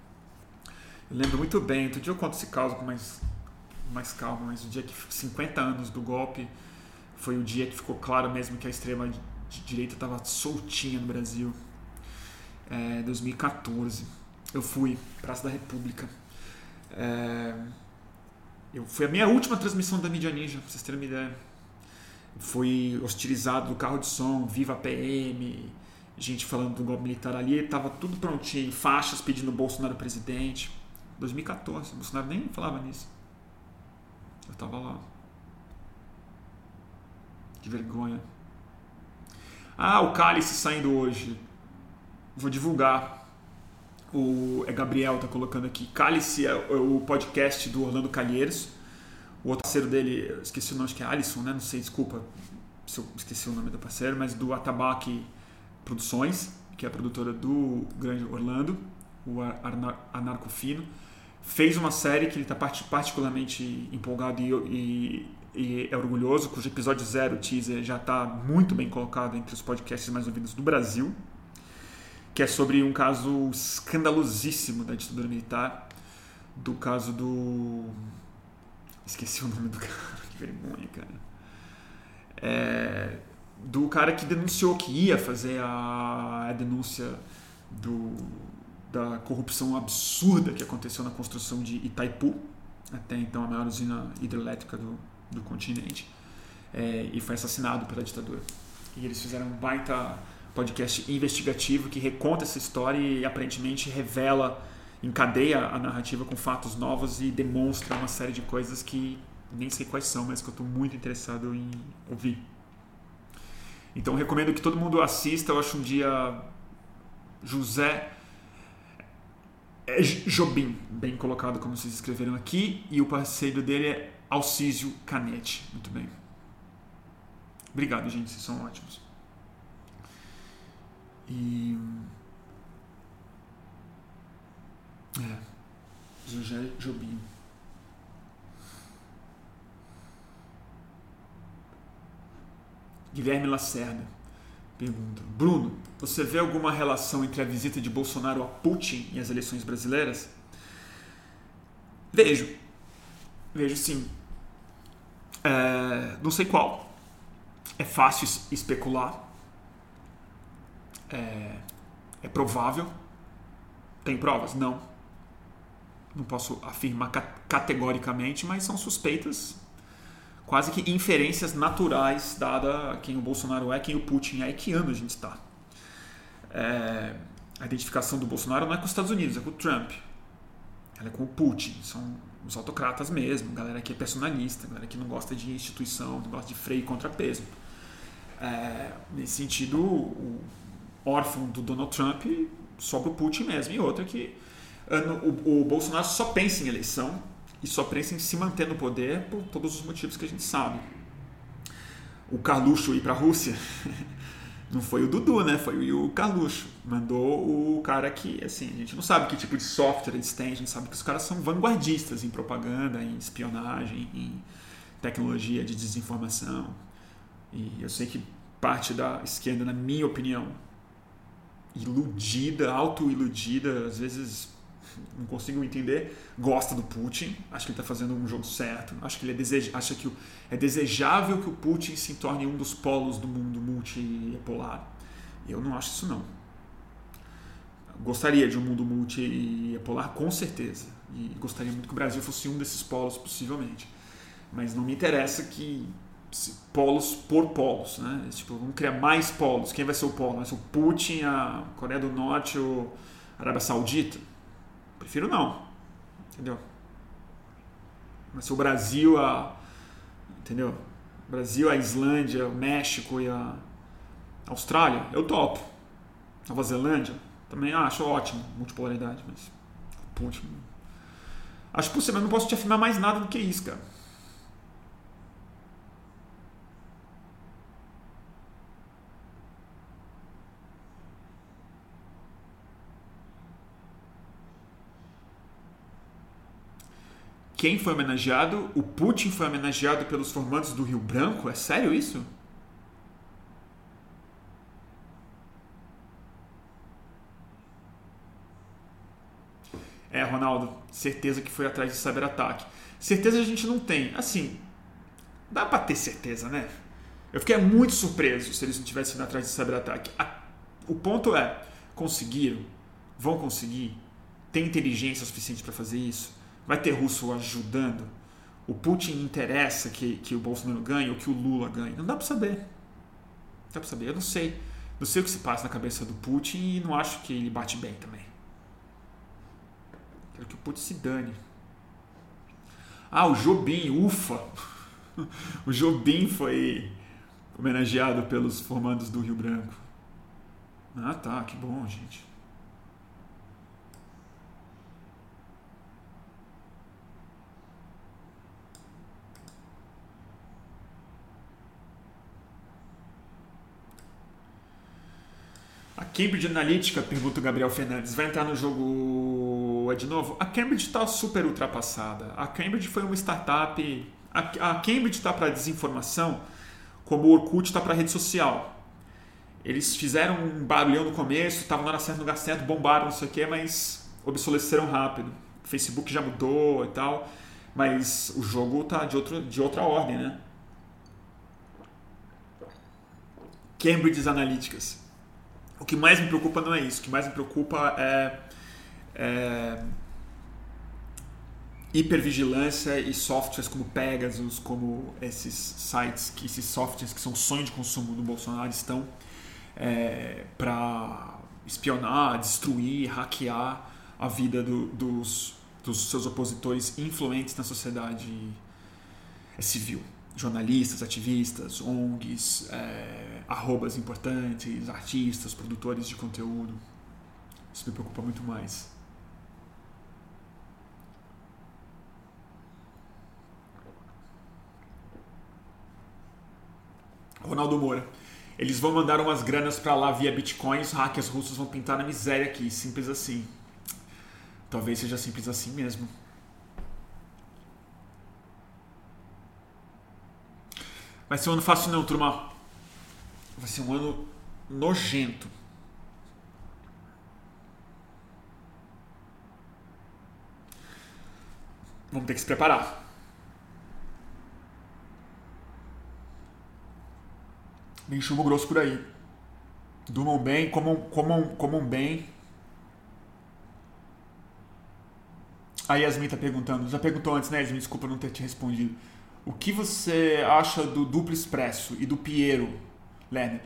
Eu lembro muito bem. Outro dia eu conto esse caso com mais mais calma, mas o dia que 50 anos do golpe foi o dia que ficou claro mesmo que a extrema direita estava soltinha no Brasil. É, 2014. Eu fui, Praça da República. É, eu, foi a minha última transmissão da Mídia Ninja, pra vocês terem uma ideia. Fui hostilizado do carro de som, viva a PM, gente falando do golpe militar ali, tava tudo prontinho, faixas pedindo Bolsonaro presidente. 2014, Bolsonaro nem falava nisso. Eu tava lá. Que vergonha. Ah, o cálice saindo hoje. Vou divulgar. O é Gabriel tá colocando aqui. Cálice é o podcast do Orlando Calheiros. O outro parceiro dele, esqueci o nome, acho que é Alisson, né? Não sei, desculpa se eu esqueci o nome do parceiro, mas do Atabaque Produções, que é a produtora do Grande Orlando, o Anarco Fino. Fez uma série que ele está particularmente empolgado e, e, e, é orgulhoso, cujo episódio zero, teaser, já está muito bem colocado entre os podcasts mais ouvidos do Brasil, que é sobre um caso escandalosíssimo da ditadura militar, do caso do Esqueci o nome do cara, que vergonha, cara. É, do cara que denunciou que ia fazer a, a denúncia do, da corrupção absurda que aconteceu na construção de Itaipu, até então a maior usina hidrelétrica do, do continente, é, e foi assassinado pela ditadura. E eles fizeram um baita podcast investigativo que reconta essa história e aparentemente revela encadeia a narrativa com fatos novos e demonstra uma série de coisas que nem sei quais são, mas que eu estou muito interessado em ouvir. Então recomendo que todo mundo assista. Eu acho um dia José é Jobim, bem colocado como vocês escreveram aqui, e o parceiro dele é Alcísio Canete. Muito bem. Obrigado, gente, vocês são ótimos. E É. José Jobim. Guilherme Lacerda pergunta: Bruno, você vê alguma relação entre a visita de Bolsonaro a Putin e as eleições brasileiras? Vejo. Vejo sim. É, não sei qual. É fácil especular. É, é provável. Tem provas? Não não posso afirmar categoricamente, mas são suspeitas, quase que inferências naturais, dada quem o Bolsonaro é, quem o Putin é e que ano a gente está. É, a identificação do Bolsonaro não é com os Estados Unidos, é com o Trump. Ela é com o Putin. São os autocratas mesmo, galera que é personalista, galera que não gosta de instituição, não gosta de freio e contrapeso. É, nesse sentido, o órfão do Donald Trump sobra o Putin mesmo. E outra que o, o Bolsonaro só pensa em eleição e só pensa em se manter no poder por todos os motivos que a gente sabe. O Carluxo ir para a Rússia não foi o Dudu, né? Foi o Carluxo. Mandou o cara que, assim, a gente não sabe que tipo de software eles têm, a gente sabe que os caras são vanguardistas em propaganda, em espionagem, em tecnologia de desinformação. E eu sei que parte da esquerda, na minha opinião, iludida, auto-iludida, às vezes não consigo entender, gosta do Putin, acha que ele está fazendo um jogo certo, acha que ele é deseja, acha que é desejável que o Putin se torne um dos polos do mundo multipolar. Eu não acho isso não. Gostaria de um mundo multipolar com certeza e gostaria muito que o Brasil fosse um desses polos possivelmente, mas não me interessa que polos por polos, né? Tipo, vamos criar mais polos. Quem vai ser o polo? Vai ser o Putin, a Coreia do Norte a Arábia Saudita? Prefiro não. Entendeu? Mas se o Brasil, a. Entendeu? Brasil, a Islândia, o México e a Austrália, eu topo. Nova Zelândia, também acho ótimo, multipolaridade, mas. Putin. Acho possível, mas não posso te afirmar mais nada do que isso, cara. Quem foi homenageado? O Putin foi homenageado pelos formandos do Rio Branco? É sério isso? É, Ronaldo, certeza que foi atrás de cyberataque. Certeza a gente não tem. Assim, dá pra ter certeza, né? Eu fiquei muito surpreso se eles não tivessem ido atrás de cyberataque. O ponto é, Conseguiram? Vão conseguir? Tem inteligência suficiente para fazer isso? Vai ter russo ajudando? O Putin interessa que, que o Bolsonaro ganhe ou que o Lula ganhe? Não dá para saber. Não dá para saber. Eu não sei. Não sei o que se passa na cabeça do Putin e não acho que ele bate bem também. Quero que o Putin se dane. Ah, o Jobim, ufa! o Jobim foi homenageado pelos formandos do Rio Branco. Ah, tá, que bom, gente. A Cambridge Analytica, pergunta o Gabriel Fernandes, vai entrar no jogo é de novo? A Cambridge está super ultrapassada. A Cambridge foi uma startup. A, Cambridge está para desinformação como o Orkut está para rede social. Eles fizeram um barulhão no começo, estavam na hora certa, no lugar certo, bombaram, não sei o quê, mas obsolesceram rápido. O Facebook já mudou e tal, mas o jogo tá de, outro, de outra ordem, né? Cambridge Analyticas. O que mais me preocupa não é isso. O que mais me preocupa é, é hipervigilância e softwares como Pegasus, como esses sites, que esses softwares que são sonho de consumo do Bolsonaro estão é, para espionar, destruir, hackear a vida do, dos, dos seus opositores influentes na sociedade civil. Jornalistas, ativistas, ONGs, é, arrobas importantes, artistas, produtores de conteúdo. Isso me preocupa muito mais. Ronaldo Moura. Eles vão mandar umas granas para lá via Bitcoin, os hackers russos vão pintar na miséria aqui, simples assim. Talvez seja simples assim mesmo. Vai ser um ano fácil não, turma. Vai ser um ano nojento. Vamos ter que se preparar. Bem chumbo grosso por aí. Durmam bem, comam, comam, comam bem. A Yasmin tá perguntando, já perguntou antes, né, Yasmin? Desculpa não ter te respondido. O que você acha do duplo expresso e do Piero, Lerner?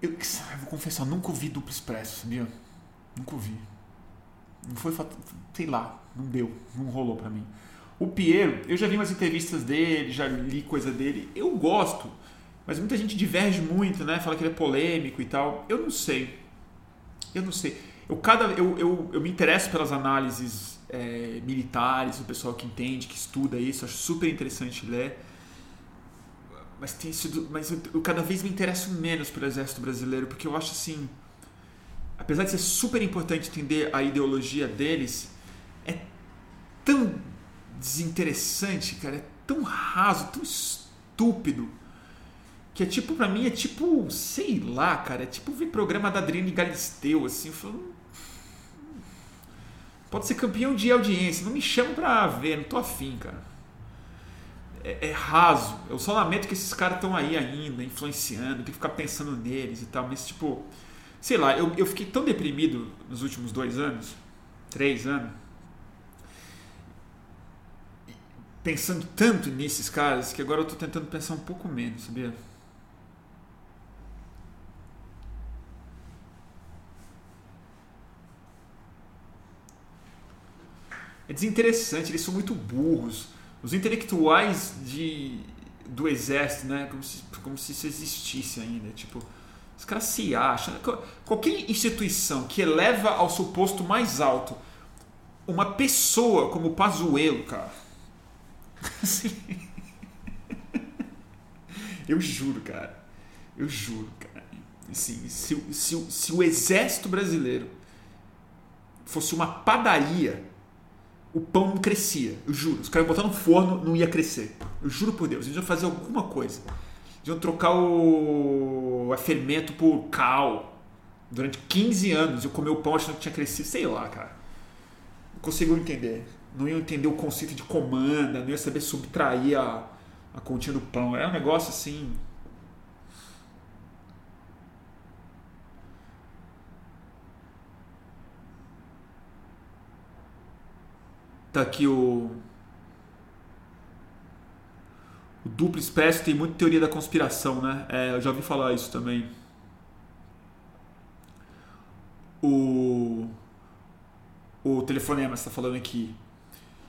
Eu, eu vou confessar, nunca ouvi duplo expresso, sabia? Nunca ouvi. Não foi, sei lá, não deu, não rolou para mim. O Piero, eu já vi umas entrevistas dele, já li coisa dele, eu gosto. Mas muita gente diverge muito, né? Fala que ele é polêmico e tal. Eu não sei. Eu não sei. Eu, cada, eu, eu, eu me interesso pelas análises é, militares, o pessoal que entende, que estuda isso, acho super interessante ler. Mas tem sido, mas eu, eu cada vez me interesso menos pelo exército brasileiro, porque eu acho assim, apesar de ser super importante entender a ideologia deles, é tão desinteressante, cara, é tão raso, tão estúpido que é tipo, pra mim, é tipo, sei lá, cara, é tipo ver programa da Adriane Galisteu, assim, falando. Pode ser campeão de audiência, não me chama pra ver, não tô afim, cara. É, é raso. Eu só lamento que esses caras estão aí ainda, influenciando, tem que ficar pensando neles e tal, mas tipo, sei lá, eu, eu fiquei tão deprimido nos últimos dois anos, três anos, pensando tanto nesses caras que agora eu tô tentando pensar um pouco menos, sabia? é desinteressante, eles são muito burros. Os intelectuais de, do exército, né? Como se, como se isso existisse ainda. Tipo, os caras se acham. Qualquer instituição que eleva ao suposto mais alto uma pessoa como Pazuello, cara. Assim, eu juro, cara. Eu juro, cara. Assim, se, se, se o exército brasileiro fosse uma padaria o pão não crescia. Eu juro. Os caras botaram no forno, não ia crescer. Eu juro por Deus. Eles iam fazer alguma coisa. Eles iam trocar o, fermento por cal. Durante 15 anos eu comi o pão achando que tinha crescido. Sei lá, cara. Não conseguiu entender. Não ia entender o conceito de comanda, não ia saber subtrair a, a continha do pão. É um negócio assim. Tá aqui o. O duplo expresso tem muita teoria da conspiração, né? É, eu já ouvi falar isso também. O. O telefonema está falando aqui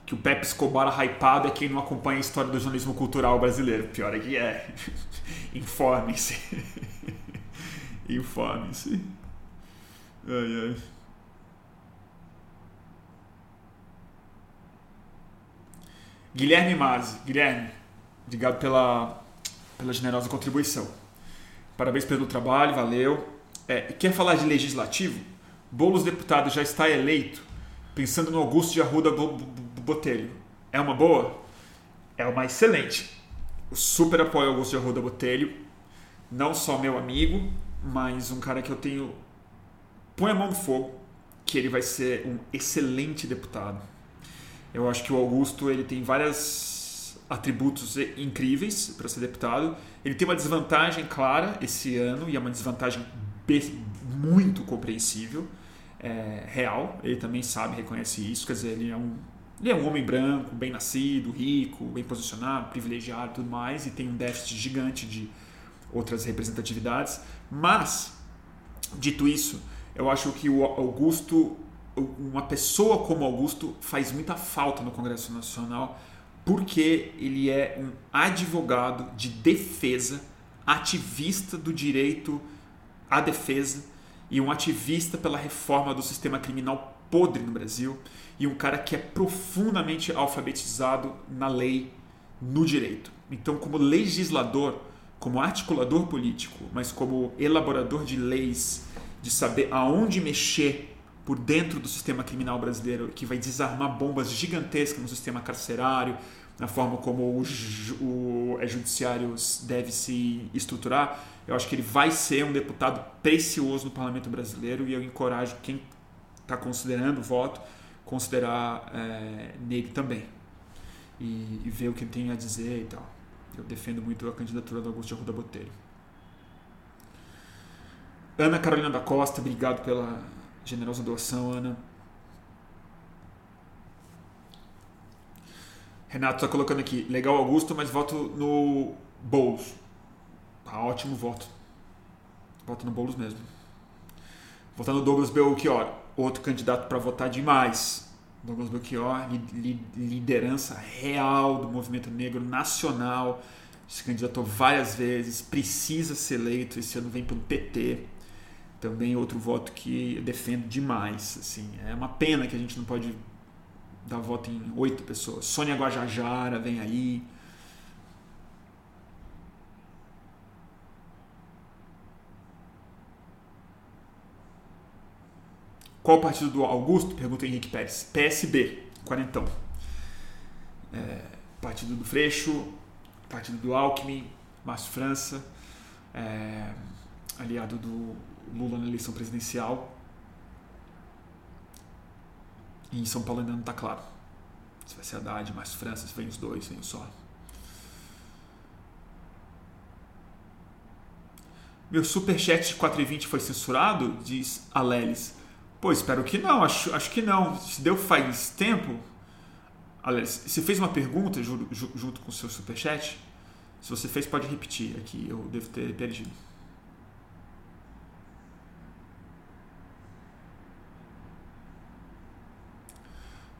que o Pepe Escobar hypado é quem não acompanha a história do jornalismo cultural brasileiro. Pior é que é. Informem-se. Informem-se. Ai, ai. Guilherme Mazzi. Guilherme, obrigado pela, pela generosa contribuição. Parabéns pelo trabalho, valeu. É, quer falar de legislativo? Boulos deputado já está eleito, pensando no Augusto de Arruda Botelho. É uma boa? É uma excelente. Eu super apoio Augusto de Arruda Botelho. Não só meu amigo, mas um cara que eu tenho. Põe a mão no fogo que ele vai ser um excelente deputado eu acho que o Augusto ele tem vários atributos incríveis para ser deputado. Ele tem uma desvantagem clara esse ano e é uma desvantagem muito compreensível, é, real. Ele também sabe, reconhece isso. Quer dizer, ele é um ele é um homem branco, bem nascido, rico, bem posicionado, privilegiado, tudo mais, e tem um déficit gigante de outras representatividades. Mas, dito isso, eu acho que o Augusto uma pessoa como Augusto faz muita falta no Congresso Nacional porque ele é um advogado de defesa, ativista do direito à defesa e um ativista pela reforma do sistema criminal podre no Brasil e um cara que é profundamente alfabetizado na lei, no direito. Então, como legislador, como articulador político, mas como elaborador de leis, de saber aonde mexer por dentro do sistema criminal brasileiro que vai desarmar bombas gigantescas no sistema carcerário, na forma como o, o é, judiciário deve se estruturar, eu acho que ele vai ser um deputado precioso no parlamento brasileiro e eu encorajo quem está considerando o voto considerar é, nele também e, e, ver o que ele tem a dizer e tal. Eu defendo muito a candidatura do Augusto de Arruda Botelho. Ana Carolina da Costa, obrigado pela Generosa doação, Ana. Renato está colocando aqui, legal Augusto, mas voto no Boulos. Tá ótimo voto. Voto no Boulos mesmo. Votar no Douglas Belchior, outro candidato para votar demais. Douglas Belchior, liderança real do movimento negro nacional. Se candidatou várias vezes, precisa ser eleito. Esse ano vem pelo PT também outro voto que eu defendo demais. Assim, é uma pena que a gente não pode dar voto em oito pessoas. Sônia Guajajara vem aí. Qual o partido do Augusto? Pergunta Henrique Pérez. PSB, quarentão. É, partido do Freixo, partido do Alckmin, Márcio França, é, aliado do Lula na eleição presidencial. E em São Paulo ainda não está claro. Se vai ser Haddad, mais França, se vem os dois, vem o só. Meu superchat de 4,20 foi censurado? Diz Alelis. Pô, espero que não, acho, acho que não. Se deu faz tempo. Alelis, você fez uma pergunta junto com o seu superchat? Se você fez, pode repetir aqui, eu devo ter perdido.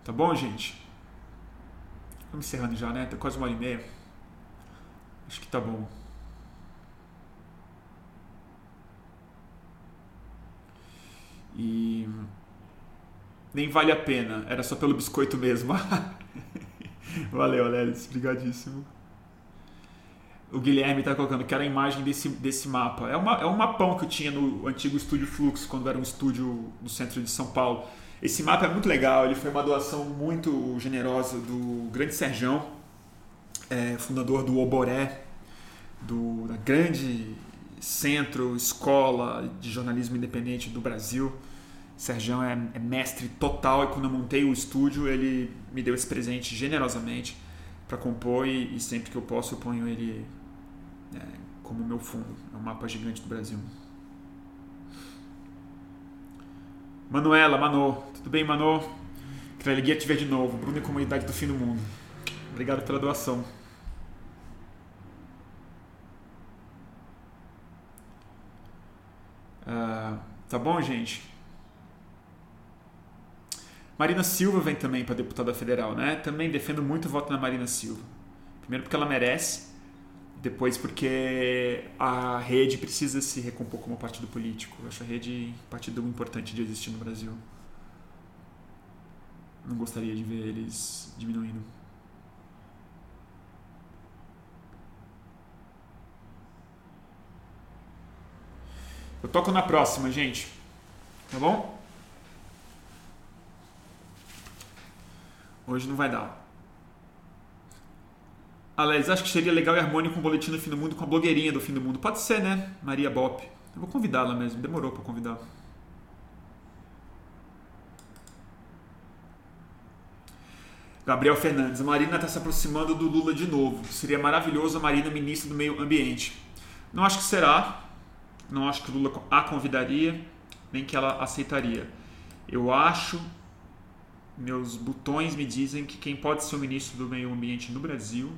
Tá bom, gente? Vamos encerrando já, né? Tá quase uma hora e meia. Acho que tá bom. E nem vale a pena, era só pelo biscoito mesmo. Valeu, Alelis, obrigadíssimo. O Guilherme está colocando que era a imagem desse, desse mapa. É, uma, é um mapão que eu tinha no antigo estúdio Flux, quando era um estúdio no centro de São Paulo. Esse mapa é muito legal, ele foi uma doação muito generosa do grande Serjão, é, fundador do Oboré, do da grande centro, escola de jornalismo independente do Brasil. Serjão é, é, mestre total e quando eu montei o estúdio ele me deu esse presente generosamente para compor e, e, sempre que eu posso eu ponho ele é, como meu fundo. É um mapa gigante do Brasil. Manuela, Mano, tudo bem, Mano? Treleguia te ver de novo. Bruno e Comunidade do Fim do Mundo. Obrigado pela doação. Uh, tá bom, gente? Marina Silva vem também para deputada federal, né? Também defendo muito o voto na Marina Silva. Primeiro porque ela merece, depois porque a rede precisa se recompor como partido político. Eu acho a rede partido importante de existir no Brasil. Não gostaria de ver eles diminuindo. Eu toco na próxima, gente. Tá bom? Hoje não vai dar. Alex, acho que seria legal e harmônico um boletim do fim do mundo com a blogueirinha do fim do mundo. Pode ser, né? Maria Bop. Eu vou convidá-la mesmo. Demorou para convidar. Gabriel Fernandes. A Marina está se aproximando do Lula de novo. Seria maravilhoso a Marina ministra do Meio Ambiente. Não acho que será. Não acho que o Lula a convidaria, nem que ela aceitaria. Eu acho meus botões me dizem que quem pode ser o ministro do Meio Ambiente no Brasil,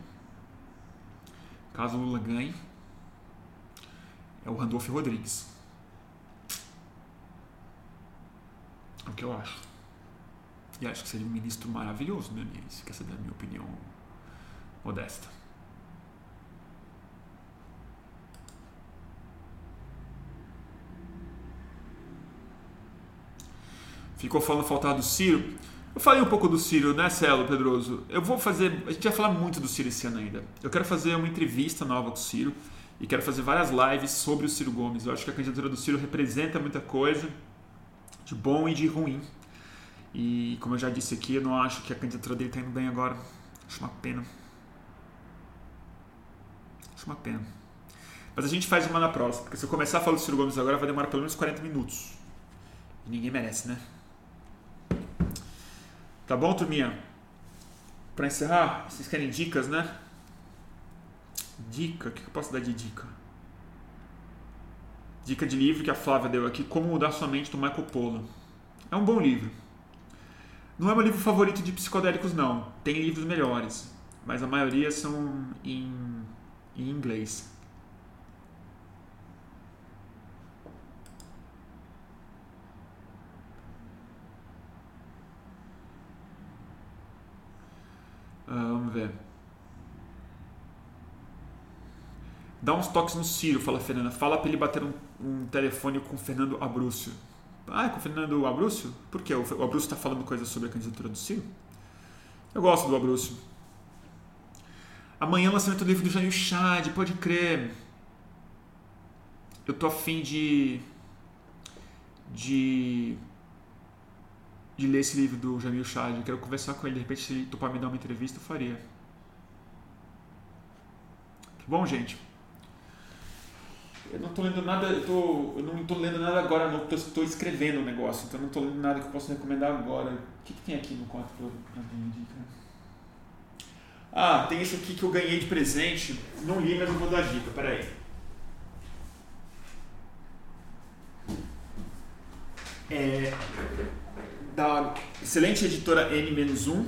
caso o Lula ganhe, é o Randolph Rodrigues. É o que eu acho. E acho que seria um ministro maravilhoso, meu amigo. Se quer saber a minha opinião modesta. Ficou falando faltar do Ciro. Eu falei um pouco do Ciro, né, Celo Pedroso? Eu vou fazer. A gente vai falar muito do Ciro esse ano ainda. Eu quero fazer uma entrevista nova com o Ciro e quero fazer várias lives sobre o Ciro Gomes. Eu acho que a candidatura do Ciro representa muita coisa de bom e de ruim. E como eu já disse aqui, eu não acho que a candidatura dele está indo bem agora. Acho uma pena. Acho uma pena. Mas a gente faz uma na próxima, porque se eu começar a falar do Ciro Gomes agora vai demorar pelo menos 40 minutos. E ninguém merece, né? Tá bom, turminha? Para encerrar, vocês querem dicas, né? Dica? O que eu posso dar de dica? Dica de livro que a Flávia deu aqui: Como Mudar Sua Mente, do Michael Pollan. É um bom livro. Não é meu livro favorito de psicodélicos, não. Tem livros melhores, mas a maioria são em, em inglês. Uh, vamos ver. Dá uns toques no Ciro, fala a Fernanda. Fala para ele bater um, um, telefone com o Fernando Abrúcio. Ah, é com o Fernando Abrúcio? Por quê? O, Abrúcio está falando coisas sobre a candidatura do Ciro? Eu gosto do Abrúcio. Amanhã lançamento do livro do Janil Chad, pode crer. Eu tô afim de. de de ler esse livro do Jamil Chad. Quero conversar com ele. De repente, se ele topar me dar uma entrevista, eu faria. Tá bom, gente? Eu não estou lendo nada, eu, tô, eu não estou lendo nada agora, não. Estou escrevendo o um negócio, então não estou lendo nada que eu possa recomendar agora. O que, que tem aqui no quarto para mim? Ah, tem esse aqui que eu ganhei de presente. Não li, mas eu vou dar dica. Peraí. É, da excelente editora N-1,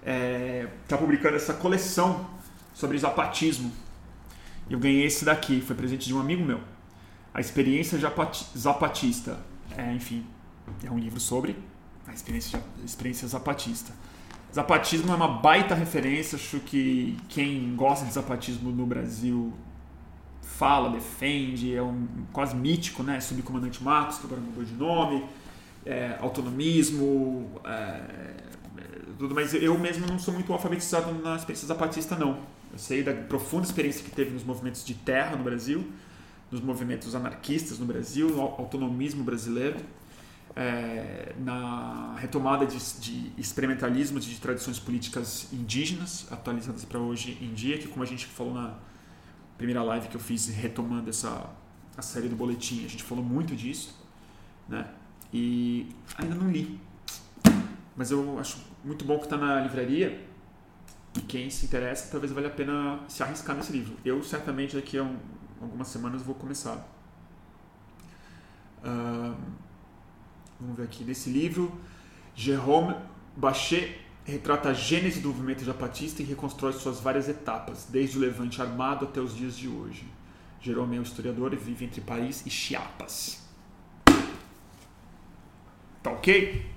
está é, publicando essa coleção sobre zapatismo. Eu ganhei esse daqui, foi presente de um amigo meu. A experiência zapatista. É, enfim, é um livro sobre a experiência, experiência zapatista. Zapatismo é uma baita referência, acho que quem gosta de zapatismo no Brasil fala, defende, é um quase mítico, né? Subcomandante Marcos, que agora mudou de nome é, autonomismo, é, tudo, mas eu mesmo não sou muito alfabetizado na experiência zapatista, não. Eu sei da profunda experiência que teve nos movimentos de terra no Brasil, nos movimentos anarquistas no Brasil, no autonomismo brasileiro, é, na retomada de, de experimentalismo de tradições políticas indígenas, atualizadas para hoje em dia, que como a gente falou na primeira live que eu fiz retomando essa a série do boletim, a gente falou muito disso, né? E ainda não li. Mas eu acho muito bom que está na livraria. E quem se interessa, talvez valha a pena se arriscar nesse livro. Eu, certamente, daqui a um, algumas semanas vou começar. Uh, vamos ver aqui. Nesse livro Jérôme Bachet retrata a gênese do movimento japatista e reconstrói suas várias etapas, desde o levante armado até os dias de hoje. Jerome é um historiador e vive entre Paris e Chiapas. Tá ok?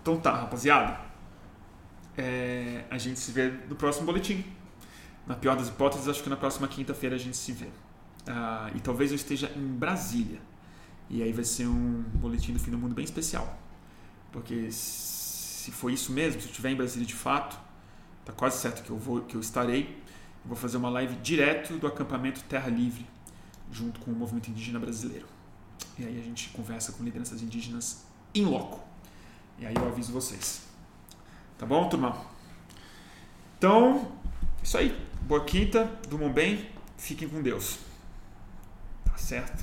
Então tá, rapaziada. É, a gente se vê no próximo boletim. Na pior das hipóteses, acho que na próxima quinta-feira a gente se vê. Ah, e talvez eu esteja em Brasília. E aí vai ser um boletim do fim do mundo bem especial. Porque se for isso mesmo, se eu estiver em Brasília de fato, tá quase certo que eu vou, que eu estarei. Vou fazer uma live direto do acampamento Terra Livre, junto com o movimento indígena brasileiro. E aí a gente conversa com lideranças indígenas em loco. E aí eu aviso vocês. Tá bom, turma? Então, isso aí. Boa quinta, durmam bem, fiquem com Deus. Tá certo?